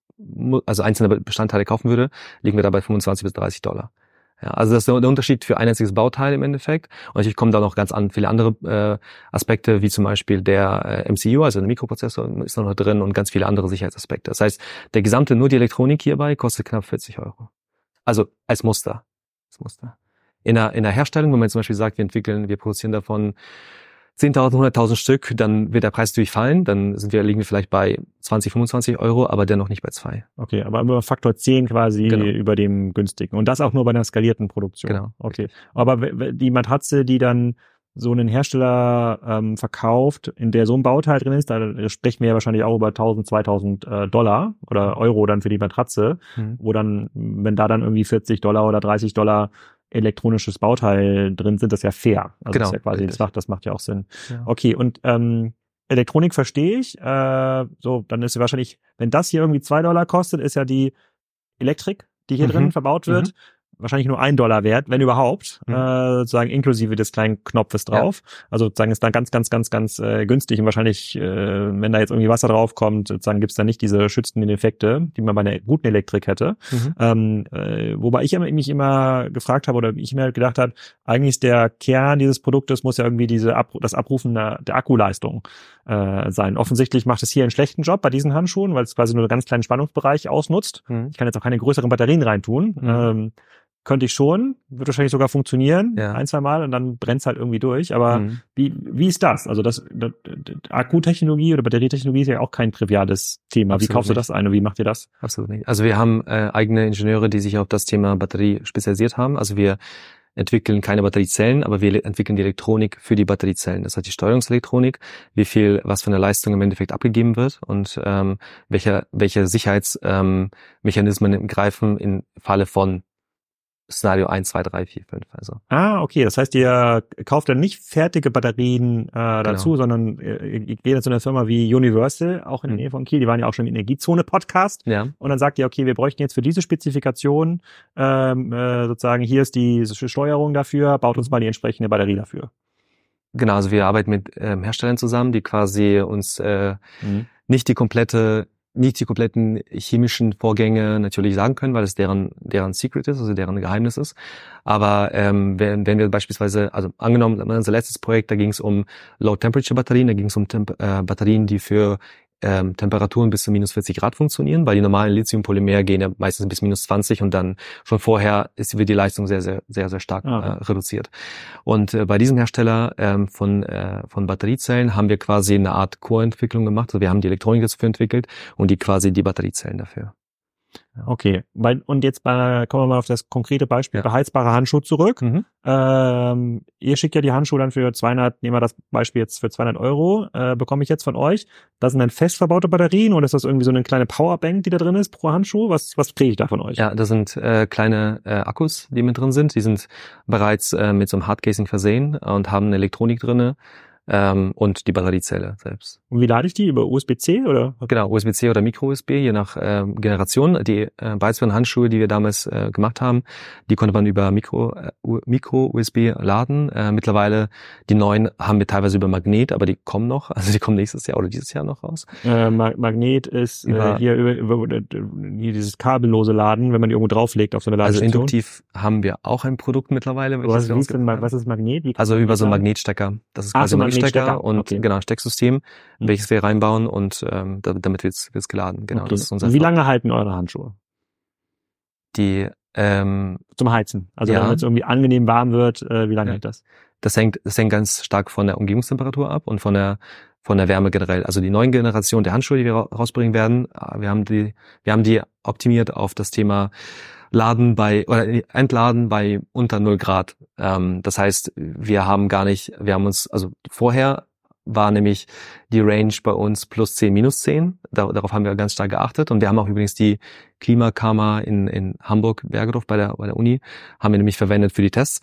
also einzelne Bestandteile kaufen würde, liegen wir da bei 25 bis 30 Dollar. Ja, also das ist der Unterschied für ein einziges Bauteil im Endeffekt. Und natürlich kommen da noch ganz an, viele andere äh, Aspekte, wie zum Beispiel der äh, MCU, also der Mikroprozessor ist noch drin und ganz viele andere Sicherheitsaspekte. Das heißt, der gesamte, nur die Elektronik hierbei kostet knapp 40 Euro. Also als Muster. Als Muster. In der, in der Herstellung, wenn man zum Beispiel sagt, wir entwickeln, wir produzieren davon 10.000, 100.000 Stück, dann wird der Preis durchfallen. Dann sind wir, liegen wir vielleicht bei 20, 25 Euro, aber dennoch nicht bei zwei. Okay, aber über Faktor 10 quasi genau. über dem günstigen. Und das auch nur bei einer skalierten Produktion. Genau. Okay. Aber die Matratze, die dann so einen Hersteller ähm, verkauft, in der so ein Bauteil drin ist, da sprechen wir ja wahrscheinlich auch über 1000, 2000 äh, Dollar oder Euro dann für die Matratze, mhm. wo dann, wenn da dann irgendwie 40 Dollar oder 30 Dollar elektronisches Bauteil drin sind, das ja fair. Also genau, das, ja quasi, das, macht, das macht ja auch Sinn. Ja. Okay, und ähm, Elektronik verstehe ich. Äh, so, dann ist ja wahrscheinlich, wenn das hier irgendwie zwei Dollar kostet, ist ja die Elektrik, die hier mhm. drin verbaut wird, mhm wahrscheinlich nur ein Dollar wert, wenn überhaupt, mhm. äh, sozusagen inklusive des kleinen Knopfes drauf. Ja. Also sozusagen ist dann ganz, ganz, ganz, ganz äh, günstig und wahrscheinlich, äh, wenn da jetzt irgendwie Wasser draufkommt, sozusagen gibt's da nicht diese schützenden Effekte, die man bei einer guten Elektrik hätte. Mhm. Ähm, äh, wobei ich mich immer gefragt habe oder ich mir halt gedacht habe, eigentlich ist der Kern dieses Produktes muss ja irgendwie diese Ab das Abrufen der, der Akkuleistung äh, sein. Offensichtlich macht es hier einen schlechten Job bei diesen Handschuhen, weil es quasi nur einen ganz kleinen Spannungsbereich ausnutzt. Mhm. Ich kann jetzt auch keine größeren Batterien reintun. Mhm. Ähm, könnte ich schon, wird wahrscheinlich sogar funktionieren, ja. ein, zwei Mal und dann brennt's halt irgendwie durch. Aber mhm. wie, wie ist das? Also das, das, das Akkutechnologie oder Batterietechnologie ist ja auch kein triviales Thema. Absolut wie kaufst nicht. du das ein und wie macht ihr das? Absolut nicht. Also wir haben äh, eigene Ingenieure, die sich auf das Thema Batterie spezialisiert haben. Also wir entwickeln keine Batteriezellen, aber wir entwickeln die Elektronik für die Batteriezellen. Das heißt die Steuerungselektronik, wie viel, was für eine Leistung im Endeffekt abgegeben wird und ähm, welche, welche Sicherheitsmechanismen ähm, greifen im Falle von Szenario 1, 2, 3, 4, 5. Also. Ah, okay. Das heißt, ihr kauft dann nicht fertige Batterien äh, dazu, genau. sondern ihr, ihr geht zu einer Firma wie Universal, auch in der mhm. Nähe von Kiel, die waren ja auch schon im Energiezone-Podcast. Ja. Und dann sagt ihr, okay, wir bräuchten jetzt für diese Spezifikation ähm, äh, sozusagen, hier ist die Steuerung dafür, baut uns mal die entsprechende Batterie dafür. Genau, also wir arbeiten mit ähm, Herstellern zusammen, die quasi uns äh, mhm. nicht die komplette nicht die kompletten chemischen Vorgänge natürlich sagen können, weil es deren deren Secret ist, also deren Geheimnis ist. Aber ähm, wenn, wenn wir beispielsweise, also angenommen, unser letztes Projekt, da ging es um Low-Temperature-Batterien, da ging es um Temp äh, Batterien, die für ähm, Temperaturen bis zu minus 40 Grad funktionieren, weil die normalen Lithiumpolymer gehen ja meistens bis minus 20 und dann schon vorher ist wird die Leistung sehr, sehr, sehr, sehr stark ah, äh, reduziert. Und äh, bei diesem Hersteller ähm, von, äh, von Batteriezellen haben wir quasi eine Art Core-Entwicklung gemacht. Also wir haben die Elektronik dafür entwickelt und die quasi die Batteriezellen dafür. Okay, und jetzt bei, kommen wir mal auf das konkrete Beispiel, ja. beheizbare Handschuhe zurück. Mhm. Ähm, ihr schickt ja die Handschuhe dann für 200, nehmen wir das Beispiel jetzt für 200 Euro, äh, bekomme ich jetzt von euch. Das sind dann fest verbaute Batterien oder ist das irgendwie so eine kleine Powerbank, die da drin ist pro Handschuh? Was, was kriege ich da von euch? Ja, das sind äh, kleine äh, Akkus, die mit drin sind. Die sind bereits äh, mit so einem Hardcasing versehen und haben eine Elektronik drinne ähm, und die Batteriezelle selbst. Und wie lade ich die? Über USB-C oder? Genau, USB-C oder Micro-USB, je nach ähm, Generation. Die äh, beiden Handschuhe, die wir damals äh, gemacht haben, die konnte man über Micro, äh, Micro-USB laden. Äh, mittlerweile, die neuen haben wir teilweise über Magnet, aber die kommen noch, also die kommen nächstes Jahr oder dieses Jahr noch raus. Äh, Magnet ist äh, über, äh, hier über, über, hier dieses kabellose Laden, wenn man die irgendwo drauflegt auf so eine Ladestation. Also induktiv haben wir auch ein Produkt mittlerweile. Was, ist denn, was ist Magnet? also über so einen Magnetstecker. Das ist quasi Ach, Stecker und okay. genau Stecksystem, mhm. welches wir reinbauen und ähm, damit wird's wird's geladen. Genau, okay. das ist unser. Wie lange halten eure Handschuhe? Die ähm, zum Heizen. Also ja. wenn es irgendwie angenehm warm wird, äh, wie lange ja. hält das? Das hängt, das hängt ganz stark von der Umgebungstemperatur ab und von der von der Wärme generell. Also die neuen Generation der Handschuhe, die wir rausbringen werden, äh, wir haben die, wir haben die optimiert auf das Thema Laden bei oder Entladen bei unter 0 Grad. Ähm, das heißt, wir haben gar nicht, wir haben uns, also vorher war nämlich die Range bei uns plus 10, minus 10. darauf haben wir ganz stark geachtet. Und wir haben auch übrigens die Klimakammer in, in Hamburg, Bergedorf bei der, bei der Uni, haben wir nämlich verwendet für die Tests.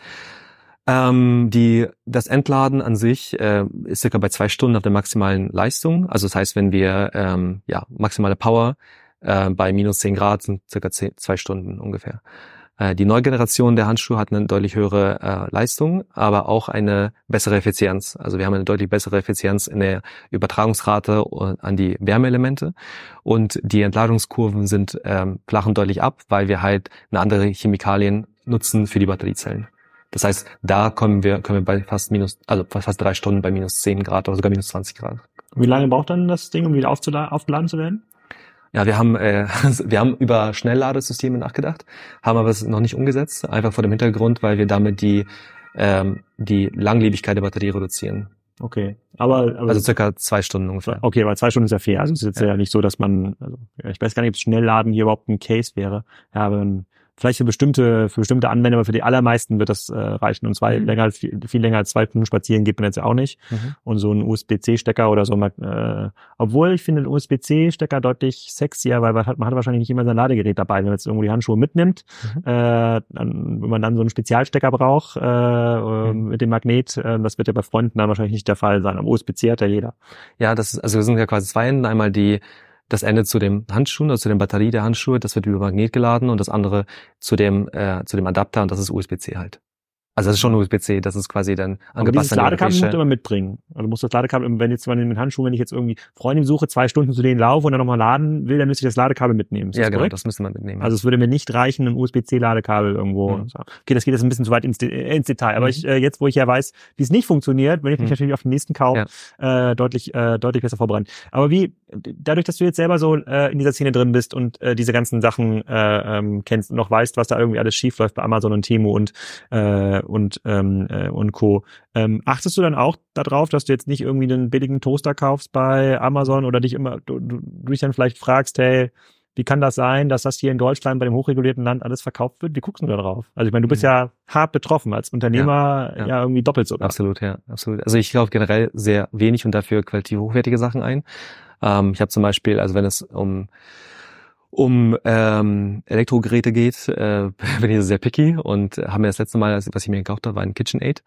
Ähm, die, das Entladen an sich äh, ist circa bei zwei Stunden auf der maximalen Leistung. Also das heißt, wenn wir ähm, ja maximale Power äh, bei minus 10 Grad sind circa zehn, zwei Stunden ungefähr. Äh, die neue Generation der Handschuhe hat eine deutlich höhere äh, Leistung, aber auch eine bessere Effizienz. Also wir haben eine deutlich bessere Effizienz in der Übertragungsrate an die Wärmeelemente und die Entladungskurven sind ähm, flachen deutlich ab, weil wir halt eine andere Chemikalien nutzen für die Batteriezellen. Das heißt, da kommen wir, können wir bei fast minus, also fast drei Stunden bei minus 10 Grad oder sogar minus 20 Grad. Wie lange braucht dann das Ding, um wieder aufgeladen zu werden? Ja, wir haben, äh, wir haben über Schnellladesysteme nachgedacht, haben aber es noch nicht umgesetzt, einfach vor dem Hintergrund, weil wir damit die, ähm, die Langlebigkeit der Batterie reduzieren. Okay, aber, aber also circa zwei Stunden ungefähr. Okay, weil zwei Stunden ist ja fair. Also es ist jetzt ja, ja nicht so, dass man, also ich weiß gar nicht, ob Schnellladen hier überhaupt ein Case wäre. Ja, aber vielleicht für bestimmte, für bestimmte Anwender, aber für die allermeisten wird das äh, reichen. Und zwei mhm. länger als viel, viel länger als zwei Stunden spazieren geht man jetzt ja auch nicht. Mhm. Und so ein USB-C-Stecker oder so, äh, obwohl ich finde den USB-C-Stecker deutlich sexier, weil man hat, man hat wahrscheinlich nicht immer sein Ladegerät dabei, wenn man jetzt irgendwo die Handschuhe mitnimmt. Mhm. Äh, dann, wenn man dann so einen Spezialstecker braucht äh, mhm. mit dem Magnet, äh, das wird ja bei Freunden dann wahrscheinlich nicht der Fall sein. Aber USB-C hat ja jeder. Ja, das ist, also wir sind ja quasi zwei Enden. Einmal die das Ende zu dem Handschuhen, also zu der Batterie der Handschuhe, das wird über Magnet geladen und das andere zu dem, äh, zu dem Adapter und das ist USB-C halt. Also das ist schon USB-C, das ist quasi dann angepasst. Aber dieses Ladekabel musst du immer mitbringen. Also du musst das Ladekabel, wenn jetzt mal in den Handschuhen, wenn ich jetzt irgendwie Freundin suche, zwei Stunden zu denen laufe und dann nochmal laden will, dann müsste ich das Ladekabel mitnehmen. Ist ja, das genau, korrekt? das müsste man mitnehmen. Also es würde mir nicht reichen, ein USB-C-Ladekabel irgendwo. Mhm. Okay, das geht jetzt ein bisschen zu weit ins, äh, ins Detail. Aber mhm. ich, äh, jetzt, wo ich ja weiß, wie es nicht funktioniert, will ich mich mhm. natürlich auf den nächsten Kauf ja. äh, deutlich, äh, deutlich besser vorbereiten. Aber wie, dadurch, dass du jetzt selber so äh, in dieser Szene drin bist und äh, diese ganzen Sachen äh, ähm, kennst und noch weißt, was da irgendwie alles schief läuft bei Amazon und Temu und, äh, und ähm, äh, und Co. Ähm, achtest du dann auch darauf, dass du jetzt nicht irgendwie einen billigen Toaster kaufst bei Amazon oder dich immer, du, du, du dich dann vielleicht fragst, hey, wie kann das sein, dass das hier in Deutschland bei dem hochregulierten Land alles verkauft wird? Wie guckst du da drauf? Also ich meine, du bist mhm. ja hart betroffen als Unternehmer, ja, ja. ja irgendwie doppelt sogar. Absolut, ja, absolut. Also ich kaufe generell sehr wenig und dafür qualitativ hochwertige Sachen ein. Ähm, ich habe zum Beispiel, also wenn es um um ähm, Elektrogeräte geht, äh, bin ich sehr picky und habe mir das letzte Mal, was ich mir gekauft habe, war ein KitchenAid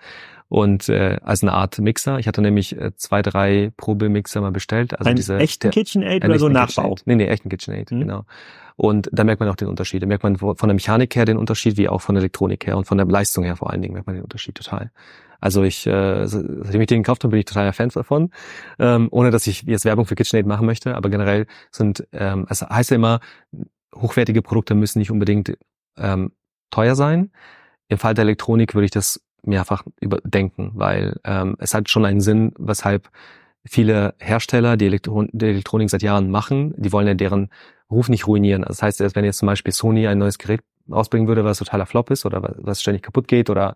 und äh, als eine Art Mixer. Ich hatte nämlich äh, zwei, drei Probemixer mal bestellt. Also ein diese echten KitchenAid oder so ein Nachbau? Nee, nee, echten KitchenAid, mhm. genau. Und da merkt man auch den Unterschied. Da merkt man von der Mechanik her den Unterschied, wie auch von der Elektronik her und von der Leistung her vor allen Dingen merkt man den Unterschied total. Also ich, äh, seitdem ich den gekauft habe, bin ich totaler Fan davon. Ähm, ohne dass ich jetzt Werbung für KitchenAid machen möchte, aber generell sind, ähm, es heißt ja immer, hochwertige Produkte müssen nicht unbedingt ähm, teuer sein. Im Fall der Elektronik würde ich das mehrfach überdenken, weil ähm, es hat schon einen Sinn, weshalb viele Hersteller, die, Elektron die Elektronik seit Jahren machen, die wollen ja deren Ruf nicht ruinieren. Das heißt, wenn jetzt zum Beispiel Sony ein neues Gerät rausbringen würde, was totaler Flop ist oder was ständig kaputt geht oder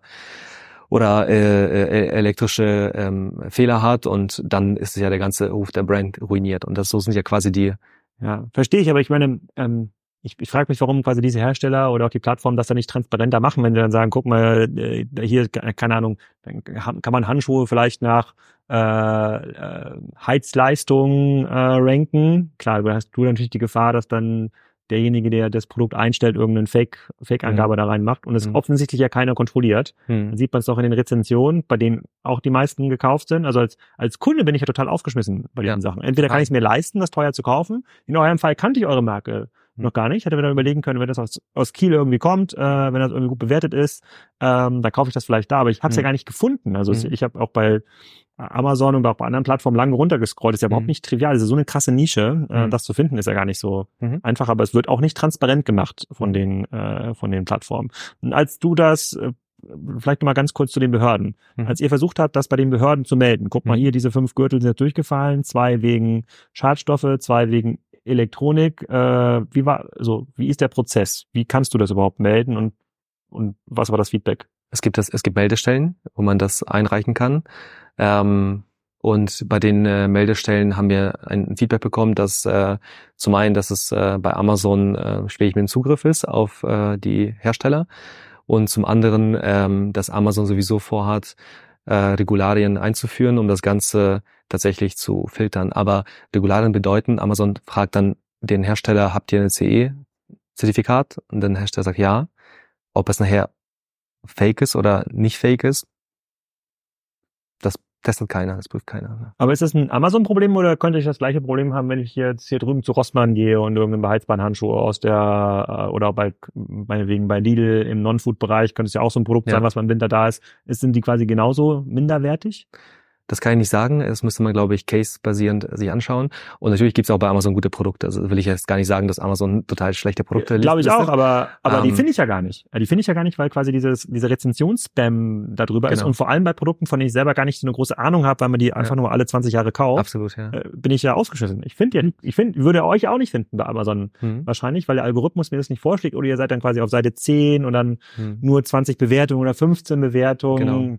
oder äh, äh, elektrische ähm, Fehler hat und dann ist ja der ganze Ruf der Brand ruiniert. Und das so sind ja quasi die. Ja, verstehe ich, aber ich meine, ähm, ich, ich frage mich, warum quasi diese Hersteller oder auch die Plattformen das dann nicht transparenter machen, wenn sie dann sagen, guck mal, äh, hier, keine Ahnung, dann kann man Handschuhe vielleicht nach äh, äh, Heizleistung äh, ranken. Klar, du hast du natürlich die Gefahr, dass dann derjenige, der das Produkt einstellt, irgendeinen Fake, Fake-Angabe mhm. da rein macht und es mhm. offensichtlich ja keiner kontrolliert. Mhm. Dann sieht man es doch in den Rezensionen, bei denen auch die meisten gekauft sind. Also als, als Kunde bin ich ja total aufgeschmissen bei diesen ja. Sachen. Entweder kann ich es mir leisten, das teuer zu kaufen. In eurem Fall kannte ich eure Marke mhm. noch gar nicht. Hätte mir dann überlegen können, wenn das aus, aus Kiel irgendwie kommt, äh, wenn das irgendwie gut bewertet ist, ähm, dann kaufe ich das vielleicht da. Aber ich habe es mhm. ja gar nicht gefunden. Also mhm. ich habe auch bei Amazon und auch bei anderen Plattformen lange runtergescrollt. Ist ja überhaupt mhm. nicht trivial. Das ist so eine krasse Nische. Äh, mhm. Das zu finden ist ja gar nicht so mhm. einfach, aber es wird auch nicht transparent gemacht von den, äh, von den Plattformen. Und als du das äh, vielleicht mal ganz kurz zu den Behörden. Mhm. Als ihr versucht habt, das bei den Behörden zu melden, guck mal mhm. hier, diese fünf Gürtel sind durchgefallen, zwei wegen Schadstoffe, zwei wegen Elektronik. Äh, wie war, so, wie ist der Prozess? Wie kannst du das überhaupt melden und, und was war das Feedback? Es gibt das, es gibt Meldestellen, wo man das einreichen kann. Ähm, und bei den äh, Meldestellen haben wir ein Feedback bekommen, dass äh, zum einen, dass es äh, bei Amazon äh, schwierig mit dem Zugriff ist auf äh, die Hersteller und zum anderen, ähm, dass Amazon sowieso vorhat, äh, Regularien einzuführen, um das Ganze tatsächlich zu filtern. Aber Regularien bedeuten, Amazon fragt dann den Hersteller, habt ihr eine CE-Zertifikat? Und dann der Hersteller sagt ja. Ob es nachher fake ist oder nicht fake ist, das keiner, das prüft keiner. Aber ist das ein Amazon-Problem oder könnte ich das gleiche Problem haben, wenn ich jetzt hier drüben zu Rossmann gehe und irgendeinen Beheizbahnhandschuh aus der, äh, oder bei, meinetwegen bei Lidl im Non-Food-Bereich, könnte es ja auch so ein Produkt ja. sein, was beim Winter da ist. ist. Sind die quasi genauso minderwertig? Das kann ich nicht sagen. Das müsste man, glaube ich, case-basierend sich anschauen. Und natürlich gibt es auch bei Amazon gute Produkte. Also will ich jetzt gar nicht sagen, dass Amazon total schlechte Produkte liest. Glaube ich auch, aber, aber ähm, die finde ich ja gar nicht. Die finde ich ja gar nicht, weil quasi dieses, diese Rezensionsspam darüber genau. ist. Und vor allem bei Produkten, von denen ich selber gar nicht so eine große Ahnung habe, weil man die einfach ja. nur alle 20 Jahre kauft. Absolut, ja. Äh, bin ich ja ausgeschissen. Ich finde ja, ich finde, würde euch auch nicht finden bei Amazon hm. wahrscheinlich, weil der Algorithmus mir das nicht vorschlägt oder ihr seid dann quasi auf Seite 10 und dann hm. nur 20 Bewertungen oder 15 Bewertungen. Genau.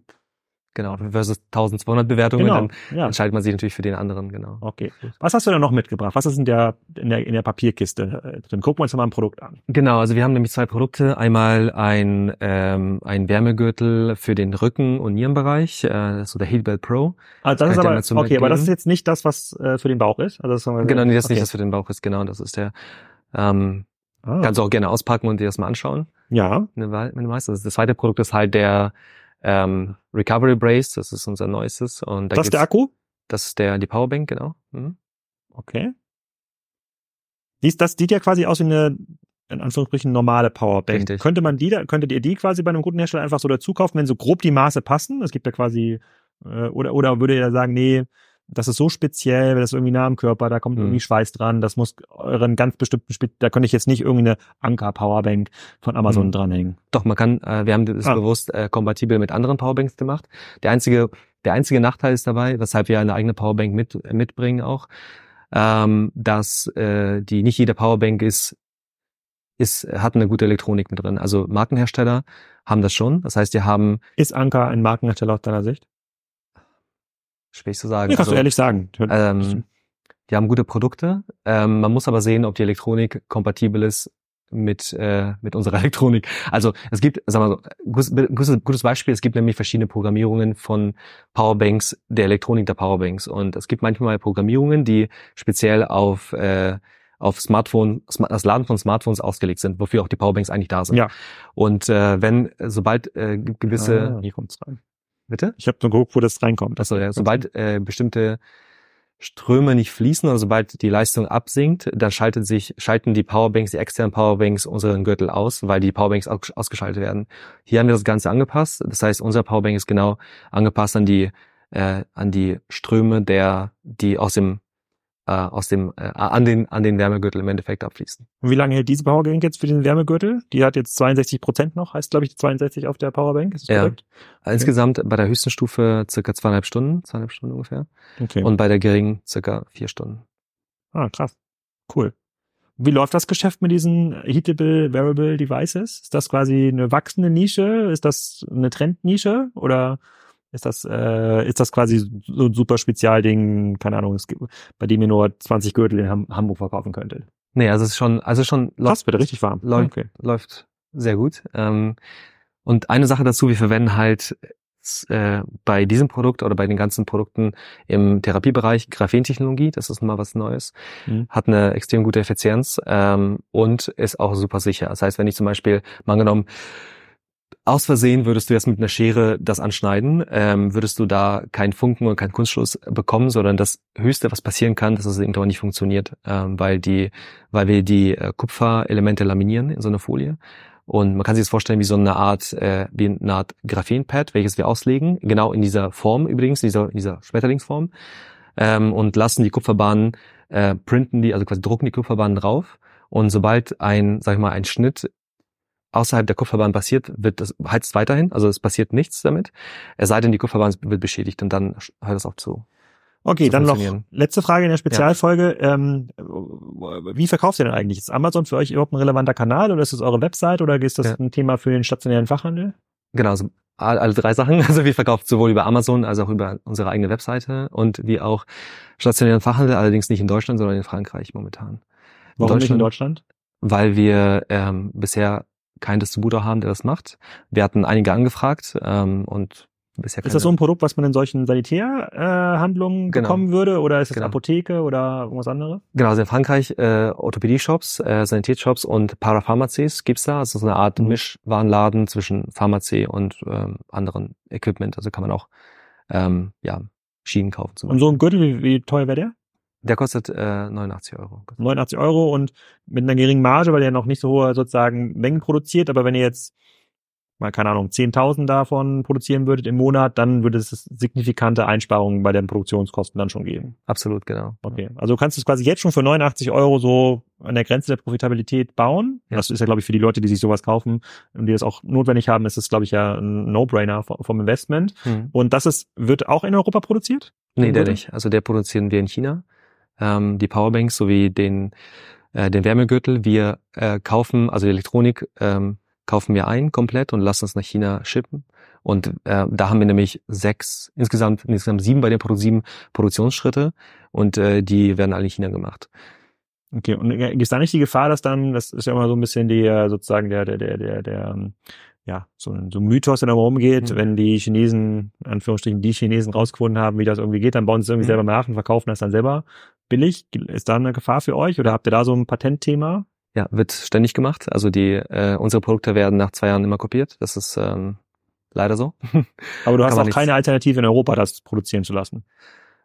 Genau, versus 1200 Bewertungen, genau, dann ja. entscheidet man sich natürlich für den anderen, genau. Okay. Was hast du da noch mitgebracht? Was ist in der, in der, in der Papierkiste äh, drin? Gucken wir uns mal ein Produkt an. Genau, also wir haben nämlich zwei Produkte. Einmal ein, ähm, ein Wärmegürtel für den Rücken- und Nierenbereich, äh, so der Heatbelt Pro. Also das ist aber, okay, mitgeben. aber das ist jetzt nicht das, was äh, für den Bauch ist? Also das ist genau, nee, das ist nicht das für den Bauch ist, genau, das ist der, ähm, ah. kannst du auch gerne auspacken und dir das mal anschauen. Ja. Das zweite Produkt ist halt der, ähm, Recovery Brace, das ist unser neuestes. Und da das ist der Akku? Das ist der, die Powerbank, genau. Mhm. Okay. Die das sieht ja quasi aus wie eine, in Anführungsstrichen, normale Powerbank. Richtig. Könnte man die da, könntet ihr die quasi bei einem guten Hersteller einfach so dazu kaufen, wenn so grob die Maße passen? Es gibt ja quasi, äh, oder, oder würde ihr sagen, nee, das ist so speziell, das ist irgendwie nah am Körper, da kommt mhm. irgendwie Schweiß dran, das muss euren ganz bestimmten, Spe da könnte ich jetzt nicht irgendeine Anker-Powerbank von Amazon mhm. dranhängen. Doch, man kann, äh, wir haben das ah. bewusst äh, kompatibel mit anderen Powerbanks gemacht. Der einzige, der einzige Nachteil ist dabei, weshalb wir eine eigene Powerbank mit, äh, mitbringen auch, ähm, dass äh, die nicht jede Powerbank ist ist, hat eine gute Elektronik mit drin. Also Markenhersteller haben das schon. Das heißt, die haben. Ist Anker ein Markenhersteller aus deiner Sicht? Schwierig zu sagen. Ja, kannst also, du ehrlich sagen. Ähm, die haben gute Produkte. Ähm, man muss aber sehen, ob die Elektronik kompatibel ist mit äh, mit unserer Elektronik. Also es gibt, sagen wir so, gutes, gutes Beispiel. Es gibt nämlich verschiedene Programmierungen von Powerbanks, der Elektronik der Powerbanks. Und es gibt manchmal Programmierungen, die speziell auf äh, auf Smartphone, das Laden von Smartphones ausgelegt sind, wofür auch die Powerbanks eigentlich da sind. Ja. Und äh, wenn sobald äh, gewisse, ah, hier kommt's rein. Bitte? Ich habe nur geguckt, wo das reinkommt. Also ja, sobald äh, bestimmte Ströme nicht fließen oder sobald die Leistung absinkt, dann schaltet sich, schalten die Powerbanks, die externen Powerbanks unseren Gürtel aus, weil die Powerbanks ausgeschaltet werden. Hier haben wir das Ganze angepasst. Das heißt, unser Powerbank ist genau angepasst an die, äh, an die Ströme der, die aus dem äh, aus dem äh, an den an den Wärmegürtel im Endeffekt abfließen. Und wie lange hält diese Powerbank jetzt für den Wärmegürtel? Die hat jetzt 62 Prozent noch, heißt glaube ich 62 auf der Powerbank. Ist das ja. korrekt? Okay. Insgesamt bei der höchsten Stufe circa zweieinhalb Stunden, zweieinhalb Stunden ungefähr. Okay. Und bei der geringen circa vier Stunden. Ah krass, cool. Wie läuft das Geschäft mit diesen Heatable Wearable Devices? Ist das quasi eine wachsende Nische? Ist das eine Trendnische oder ist das, äh, ist das quasi so ein super Spezialding, keine Ahnung, es gibt, bei dem ihr nur 20 Gürtel in Ham Hamburg verkaufen könntet? Nee, also es ist schon, also schon läuft, bitte richtig warm. Läuft, okay. läuft sehr gut. Ähm, und eine Sache dazu, wir verwenden halt äh, bei diesem Produkt oder bei den ganzen Produkten im Therapiebereich Graphentechnologie, das ist mal was Neues, mhm. hat eine extrem gute Effizienz ähm, und ist auch super sicher. Das heißt, wenn ich zum Beispiel, mal angenommen, aus Versehen würdest du jetzt mit einer Schere das anschneiden, ähm, würdest du da keinen Funken und keinen Kunstschluss bekommen, sondern das Höchste, was passieren kann, dass es irgendwann nicht funktioniert, ähm, weil die, weil wir die äh, Kupferelemente laminieren in so einer Folie. Und man kann sich das vorstellen wie so eine Art, äh, wie eine Art Graphenpad, welches wir auslegen, genau in dieser Form übrigens, in dieser, in dieser Schmetterlingsform, ähm, und lassen die Kupferbahnen, äh, printen die, also quasi drucken die Kupferbahnen drauf. Und sobald ein, sag ich mal, ein Schnitt außerhalb der Kupferbahn passiert, wird das heizt weiterhin, also es passiert nichts damit. Es sei denn, die Kupferbahn wird beschädigt und dann hört es auf zu. Okay, dann noch letzte Frage in der Spezialfolge. Ja. Ähm, wie verkauft ihr denn eigentlich? Ist Amazon für euch überhaupt ein relevanter Kanal oder ist es eure Website oder ist das ja. ein Thema für den stationären Fachhandel? Genau, also alle drei Sachen. Also wir verkaufen sowohl über Amazon als auch über unsere eigene Webseite und wie auch stationären Fachhandel, allerdings nicht in Deutschland, sondern in Frankreich momentan. Warum nicht in Deutschland? Weil wir ähm, bisher keinen Distributor haben, der das macht. Wir hatten einige angefragt ähm, und bisher Ist das so ein Produkt, was man in solchen Sanitärhandlungen äh, genau. bekommen würde oder ist es genau. Apotheke oder irgendwas anderes? Genau, also in Frankreich äh, Orthopädie-Shops, äh, Sanitätsshops und Parapharmacies gibt's da. Also so eine Art mhm. Mischwarenladen zwischen Pharmazie und ähm, anderen Equipment. Also kann man auch ähm, ja, Schienen kaufen. Zum und so ein Gürtel, wie, wie teuer wäre der? Der kostet äh, 89 Euro. 89 Euro und mit einer geringen Marge, weil der noch nicht so hohe sozusagen Mengen produziert. Aber wenn ihr jetzt mal keine Ahnung 10.000 davon produzieren würdet im Monat, dann würde es signifikante Einsparungen bei den Produktionskosten dann schon geben. Absolut, genau. Okay, also du kannst es quasi jetzt schon für 89 Euro so an der Grenze der Profitabilität bauen. Ja. Das ist ja, glaube ich, für die Leute, die sich sowas kaufen und die das auch notwendig haben, ist es, glaube ich, ja ein No-Brainer vom Investment. Hm. Und das ist, wird auch in Europa produziert? Nee, der nicht. Also der produzieren wir in China. Ähm, die Powerbanks sowie den, äh, den Wärmegürtel. Wir äh, kaufen, also die Elektronik, ähm, kaufen wir ein komplett und lassen es nach China shippen. Und äh, da haben wir nämlich sechs, insgesamt, insgesamt sieben bei den Produ sieben Produktionsschritte und äh, die werden alle in China gemacht. Okay, und äh, gibt es da nicht die Gefahr, dass dann, das ist ja immer so ein bisschen die, äh, sozusagen der, der, der, der, der ähm, ja, so ein, so ein Mythos, der da rumgeht, mhm. wenn die Chinesen, in Anführungsstrichen, die Chinesen rausgefunden haben, wie das irgendwie geht, dann bauen sie es irgendwie mhm. selber nach und verkaufen das dann selber billig. Ist da eine Gefahr für euch oder habt ihr da so ein Patentthema? Ja, wird ständig gemacht. Also die äh, unsere Produkte werden nach zwei Jahren immer kopiert. Das ist ähm, leider so. Aber du hast auch keine Alternative in Europa, das produzieren zu lassen.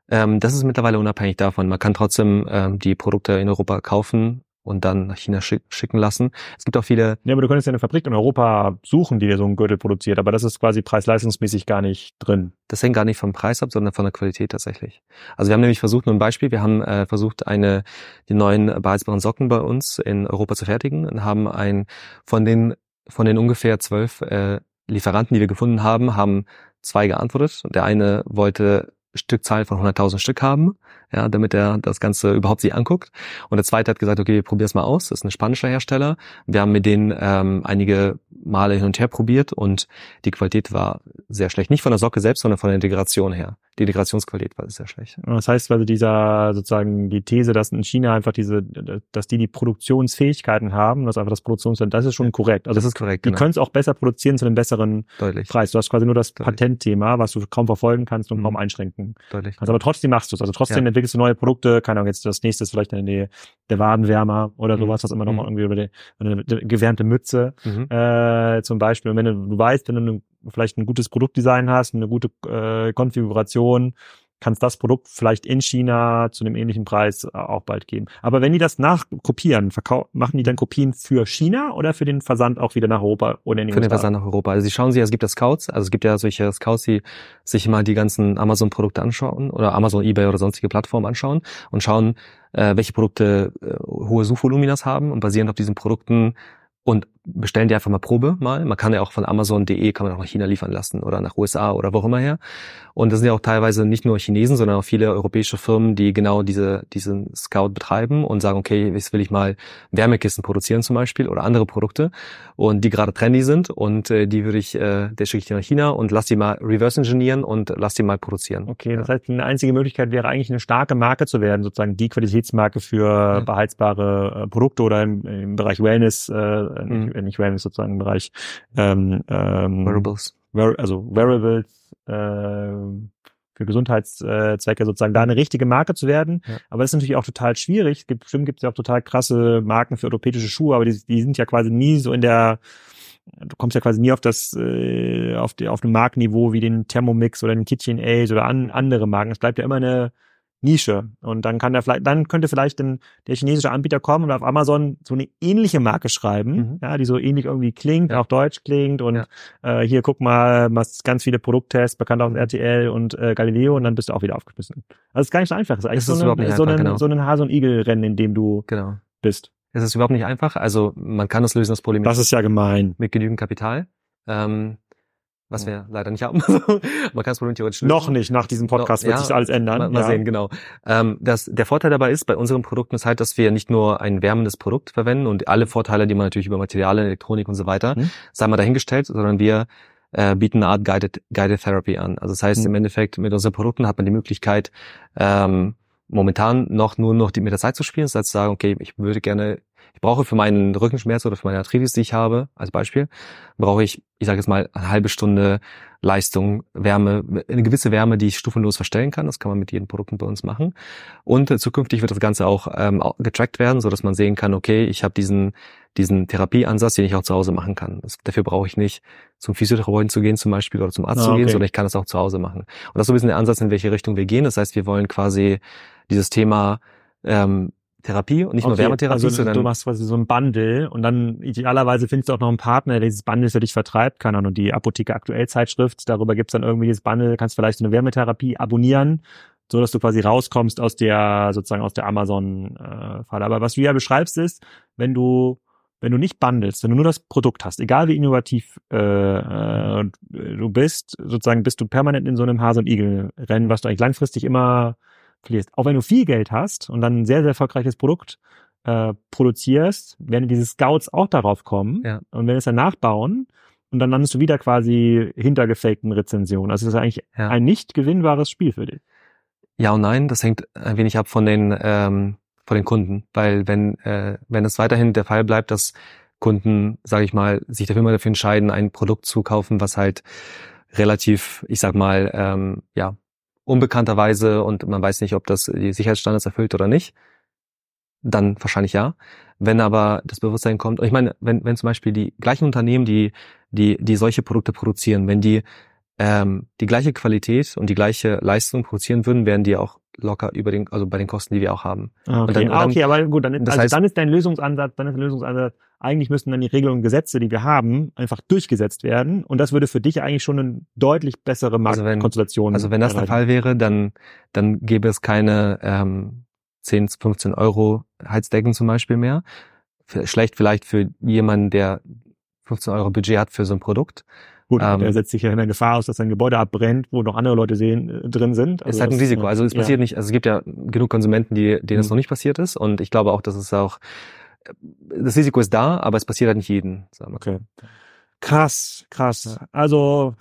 Ähm, das ist mittlerweile unabhängig davon. Man kann trotzdem ähm, die Produkte in Europa kaufen und dann nach China schick, schicken lassen. Es gibt auch viele. Ja, aber du könntest ja eine Fabrik in Europa suchen, die dir so einen Gürtel produziert, aber das ist quasi preis-leistungsmäßig gar nicht drin. Das hängt gar nicht vom Preis ab, sondern von der Qualität tatsächlich. Also wir haben nämlich versucht, nur ein Beispiel, wir haben äh, versucht, eine die neuen beheizbaren Socken bei uns in Europa zu fertigen und haben ein von den von den ungefähr zwölf äh, Lieferanten, die wir gefunden haben, haben zwei geantwortet. Der eine wollte Stückzahl von 100.000 Stück haben, ja, damit er das Ganze überhaupt sich anguckt. Und der zweite hat gesagt, okay, wir probieren es mal aus. Das ist ein spanischer Hersteller. Wir haben mit denen ähm, einige Male hin und her probiert und die Qualität war sehr schlecht. Nicht von der Socke selbst, sondern von der Integration her. Die Integrationsqualität war sehr schlecht. Das heißt, also dieser sozusagen die These, dass in China einfach diese, dass die die Produktionsfähigkeiten haben, dass einfach das Produktionsland, das ist schon korrekt. Also das ist korrekt. Die genau. können es auch besser produzieren zu einem besseren Deutlich. Preis. Du hast quasi nur das Deutlich. Patentthema, was du kaum verfolgen kannst und mhm. kaum einschränken. Deutlich. Also aber trotzdem machst du es. Also trotzdem ja. Entwickelst du neue Produkte. Keine Ahnung, jetzt das nächste ist vielleicht in der der Wadenwärmer oder mhm. sowas, was immer noch mal mhm. irgendwie über die, eine gewärmte Mütze mhm. äh, zum Beispiel. Und wenn du, du weißt, wenn du vielleicht ein gutes Produktdesign hast, eine gute äh, Konfiguration, kannst das Produkt vielleicht in China zu einem ähnlichen Preis äh, auch bald geben. Aber wenn die das nachkopieren, machen die dann Kopien für China oder für den Versand auch wieder nach Europa oder in die Für den Versand nach Europa. Also sie schauen sich, es gibt ja Scouts, also es gibt ja solche Scouts, die sich mal die ganzen Amazon-Produkte anschauen oder Amazon, Ebay oder sonstige Plattformen anschauen und schauen, äh, welche Produkte äh, hohe Suchvoluminas haben und basierend auf diesen Produkten und bestellen die einfach mal Probe mal. Man kann ja auch von Amazon.de kann man auch nach China liefern lassen oder nach USA oder wo immer her. Und das sind ja auch teilweise nicht nur Chinesen, sondern auch viele europäische Firmen, die genau diese, diesen Scout betreiben und sagen, okay, jetzt will ich mal Wärmekisten produzieren zum Beispiel oder andere Produkte und die gerade trendy sind und äh, die würde ich, äh, der schicke ich nach China und lass die mal reverse engineeren und lass die mal produzieren. Okay, das heißt, eine einzige Möglichkeit wäre eigentlich eine starke Marke zu werden, sozusagen die Qualitätsmarke für beheizbare äh, Produkte oder im, im Bereich Wellness, äh, mhm äh, nicht Wellness sozusagen im Bereich ähm, ähm, Wearables. also Wearables äh, für Gesundheitszwecke sozusagen da eine richtige Marke zu werden. Ja. Aber das ist natürlich auch total schwierig. Es gibt, bestimmt gibt es ja auch total krasse Marken für orthopädische Schuhe, aber die, die sind ja quasi nie so in der du kommst ja quasi nie auf das äh, auf die auf einem Markenniveau wie den Thermomix oder den Kitchen Aid oder an, andere Marken. Es bleibt ja immer eine Nische. Und dann kann der vielleicht, dann könnte vielleicht ein, der chinesische Anbieter kommen und auf Amazon so eine ähnliche Marke schreiben, mhm. ja, die so ähnlich irgendwie klingt, ja. auch deutsch klingt und ja. äh, hier guck mal, machst ganz viele Produkttests, bekannt aus RTL und äh, Galileo und dann bist du auch wieder aufgeschmissen. Also es ist gar nicht so einfach. Es ist eigentlich ist so, ein, so, ein, genau. so ein Hase- und Igel-Rennen, in dem du genau. bist. Es ist überhaupt nicht einfach. Also man kann das lösen, das Problem. Das ist ja gemein. Mit genügend Kapital. Ähm, was wir leider nicht haben. Man kann es Problem theoretisch lösen. Noch nicht, nach diesem Podcast no, wird ja, sich alles ändern. Mal, mal ja. sehen, genau. Ähm, das, der Vorteil dabei ist, bei unseren Produkten ist halt, dass wir nicht nur ein wärmendes Produkt verwenden und alle Vorteile, die man natürlich über Materialien, Elektronik und so weiter, hm? sei mal dahingestellt, sondern wir äh, bieten eine Art Guided, Guided Therapy an. Also das heißt, mhm. im Endeffekt mit unseren Produkten hat man die Möglichkeit, ähm, momentan noch nur noch die, mit der Zeit zu spielen. Das heißt, zu sagen, okay, ich würde gerne ich brauche für meinen Rückenschmerz oder für meine Arthritis, die ich habe, als Beispiel, brauche ich, ich sage jetzt mal, eine halbe Stunde Leistung, Wärme, eine gewisse Wärme, die ich stufenlos verstellen kann. Das kann man mit jedem Produkt bei uns machen. Und äh, zukünftig wird das Ganze auch ähm, getrackt werden, so dass man sehen kann, okay, ich habe diesen diesen Therapieansatz, den ich auch zu Hause machen kann. Das, dafür brauche ich nicht zum Physiotherapeuten zu gehen zum Beispiel oder zum Arzt ah, zu gehen, okay. sondern ich kann das auch zu Hause machen. Und das ist so ein bisschen der Ansatz, in welche Richtung wir gehen. Das heißt, wir wollen quasi dieses Thema ähm, Therapie und nicht okay, nur Wärmetherapie, also sondern du machst quasi so ein Bundle und dann idealerweise findest du auch noch einen Partner, der dieses Bundle für dich vertreibt, keine Ahnung, die Apotheke aktuell Zeitschrift, darüber gibt's dann irgendwie dieses Bundle, kannst vielleicht so eine Wärmetherapie abonnieren, so dass du quasi rauskommst aus der sozusagen aus der Amazon äh. Aber was du ja beschreibst ist, wenn du wenn du nicht bundelst, wenn du nur das Produkt hast, egal wie innovativ äh, äh, du bist, sozusagen bist du permanent in so einem Hase- und Igel-Rennen, was du eigentlich langfristig immer verlierst. Auch wenn du viel Geld hast und dann ein sehr, sehr erfolgreiches Produkt äh, produzierst, werden diese Scouts auch darauf kommen ja. und werden es dann nachbauen und dann landest du wieder quasi hinter gefakten Rezensionen. Also das ist eigentlich ja. ein nicht gewinnbares Spiel für dich. Ja und nein, das hängt ein wenig ab von den ähm, von den Kunden, weil wenn äh, wenn es weiterhin der Fall bleibt, dass Kunden, sage ich mal, sich dafür immer dafür entscheiden, ein Produkt zu kaufen, was halt relativ, ich sag mal, ähm, ja unbekannterweise und man weiß nicht, ob das die Sicherheitsstandards erfüllt oder nicht, dann wahrscheinlich ja. Wenn aber das Bewusstsein kommt, ich meine, wenn, wenn zum Beispiel die gleichen Unternehmen, die, die, die solche Produkte produzieren, wenn die ähm, die gleiche Qualität und die gleiche Leistung produzieren würden, wären die auch locker über den, also bei den Kosten, die wir auch haben. Ah, okay, dann, ah, okay aber gut, dann, also heißt, dann ist dein Lösungsansatz, dann ist der Lösungsansatz, eigentlich müssten dann die Regelungen und Gesetze, die wir haben, einfach durchgesetzt werden. Und das würde für dich eigentlich schon eine deutlich bessere Marktkonstellation. Also wenn, also wenn das erreichen. der Fall wäre, dann, dann gäbe es keine ähm, 10, 15 Euro Heizdecken zum Beispiel mehr. Schlecht vielleicht für jemanden, der 15 Euro Budget hat für so ein Produkt. Gut, ähm, der setzt sich ja in der Gefahr aus, dass sein Gebäude abbrennt, wo noch andere Leute sehen, äh, drin sind. Also ist halt ein Risiko. Also es ja. passiert nicht, also es gibt ja genug Konsumenten, die, denen es mhm. noch nicht passiert ist. Und ich glaube auch, dass es auch, das Risiko ist da, aber es passiert halt nicht jeden. Okay. Krass, krass. Also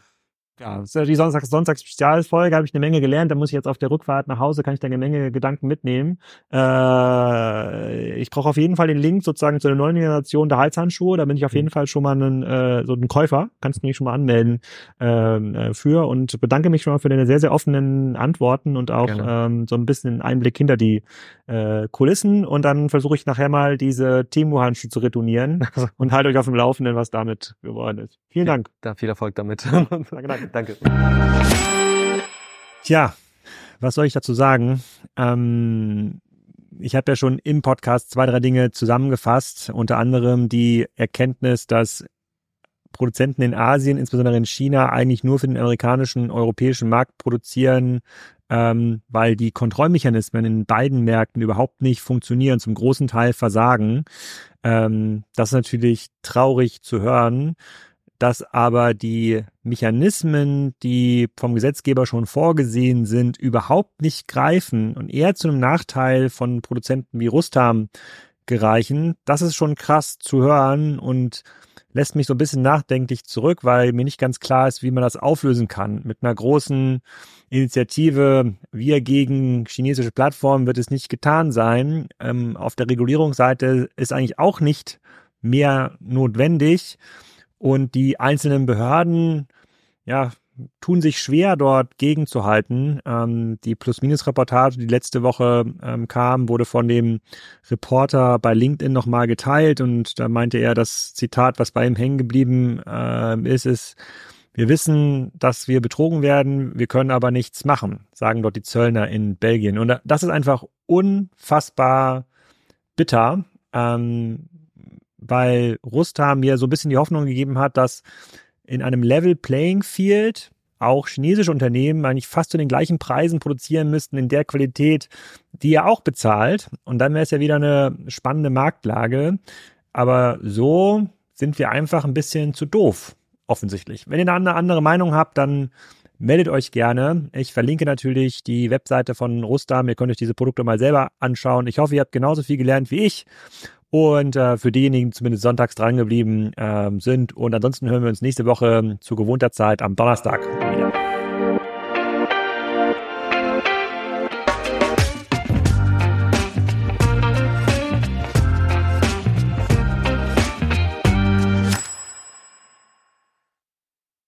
ja, das ist die Sonntags Sonntags-Spezialfolge, habe ich eine Menge gelernt. Da muss ich jetzt auf der Rückfahrt nach Hause, kann ich da eine Menge Gedanken mitnehmen. Äh, ich brauche auf jeden Fall den Link sozusagen zu der neuen Generation der Halshandschuhe. Da bin ich auf jeden mhm. Fall schon mal ein, äh, so ein Käufer. Kannst du mich schon mal anmelden ähm, äh, für und bedanke mich schon mal für deine sehr, sehr offenen Antworten und auch ähm, so ein bisschen Einblick hinter die äh, Kulissen. Und dann versuche ich nachher mal diese Temu-Handschuhe zu retournieren und halte euch auf dem Laufenden, was damit geworden ist. Vielen Dank. Da viel Erfolg damit. danke, danke. Danke. Tja, was soll ich dazu sagen? Ähm, ich habe ja schon im Podcast zwei, drei Dinge zusammengefasst, unter anderem die Erkenntnis, dass Produzenten in Asien, insbesondere in China, eigentlich nur für den amerikanischen, europäischen Markt produzieren, ähm, weil die Kontrollmechanismen in beiden Märkten überhaupt nicht funktionieren, zum großen Teil versagen. Ähm, das ist natürlich traurig zu hören dass aber die Mechanismen, die vom Gesetzgeber schon vorgesehen sind, überhaupt nicht greifen und eher zu einem Nachteil von Produzenten wie Rustam gereichen. Das ist schon krass zu hören und lässt mich so ein bisschen nachdenklich zurück, weil mir nicht ganz klar ist, wie man das auflösen kann. Mit einer großen Initiative, wir gegen chinesische Plattformen wird es nicht getan sein. Ähm, auf der Regulierungsseite ist eigentlich auch nicht mehr notwendig. Und die einzelnen Behörden, ja, tun sich schwer, dort gegenzuhalten. Ähm, die Plus-Minus-Reportage, die letzte Woche ähm, kam, wurde von dem Reporter bei LinkedIn nochmal geteilt und da meinte er, das Zitat, was bei ihm hängen geblieben äh, ist, ist, wir wissen, dass wir betrogen werden, wir können aber nichts machen, sagen dort die Zöllner in Belgien. Und das ist einfach unfassbar bitter. Ähm, weil Rustam mir so ein bisschen die Hoffnung gegeben hat, dass in einem Level Playing Field auch chinesische Unternehmen eigentlich fast zu den gleichen Preisen produzieren müssten in der Qualität, die er auch bezahlt. Und dann wäre es ja wieder eine spannende Marktlage. Aber so sind wir einfach ein bisschen zu doof, offensichtlich. Wenn ihr eine andere Meinung habt, dann meldet euch gerne. Ich verlinke natürlich die Webseite von Rustam. Ihr könnt euch diese Produkte mal selber anschauen. Ich hoffe, ihr habt genauso viel gelernt wie ich. Und äh, für diejenigen, die zumindest sonntags drangeblieben äh, sind. Und ansonsten hören wir uns nächste Woche zu gewohnter Zeit am Donnerstag wieder.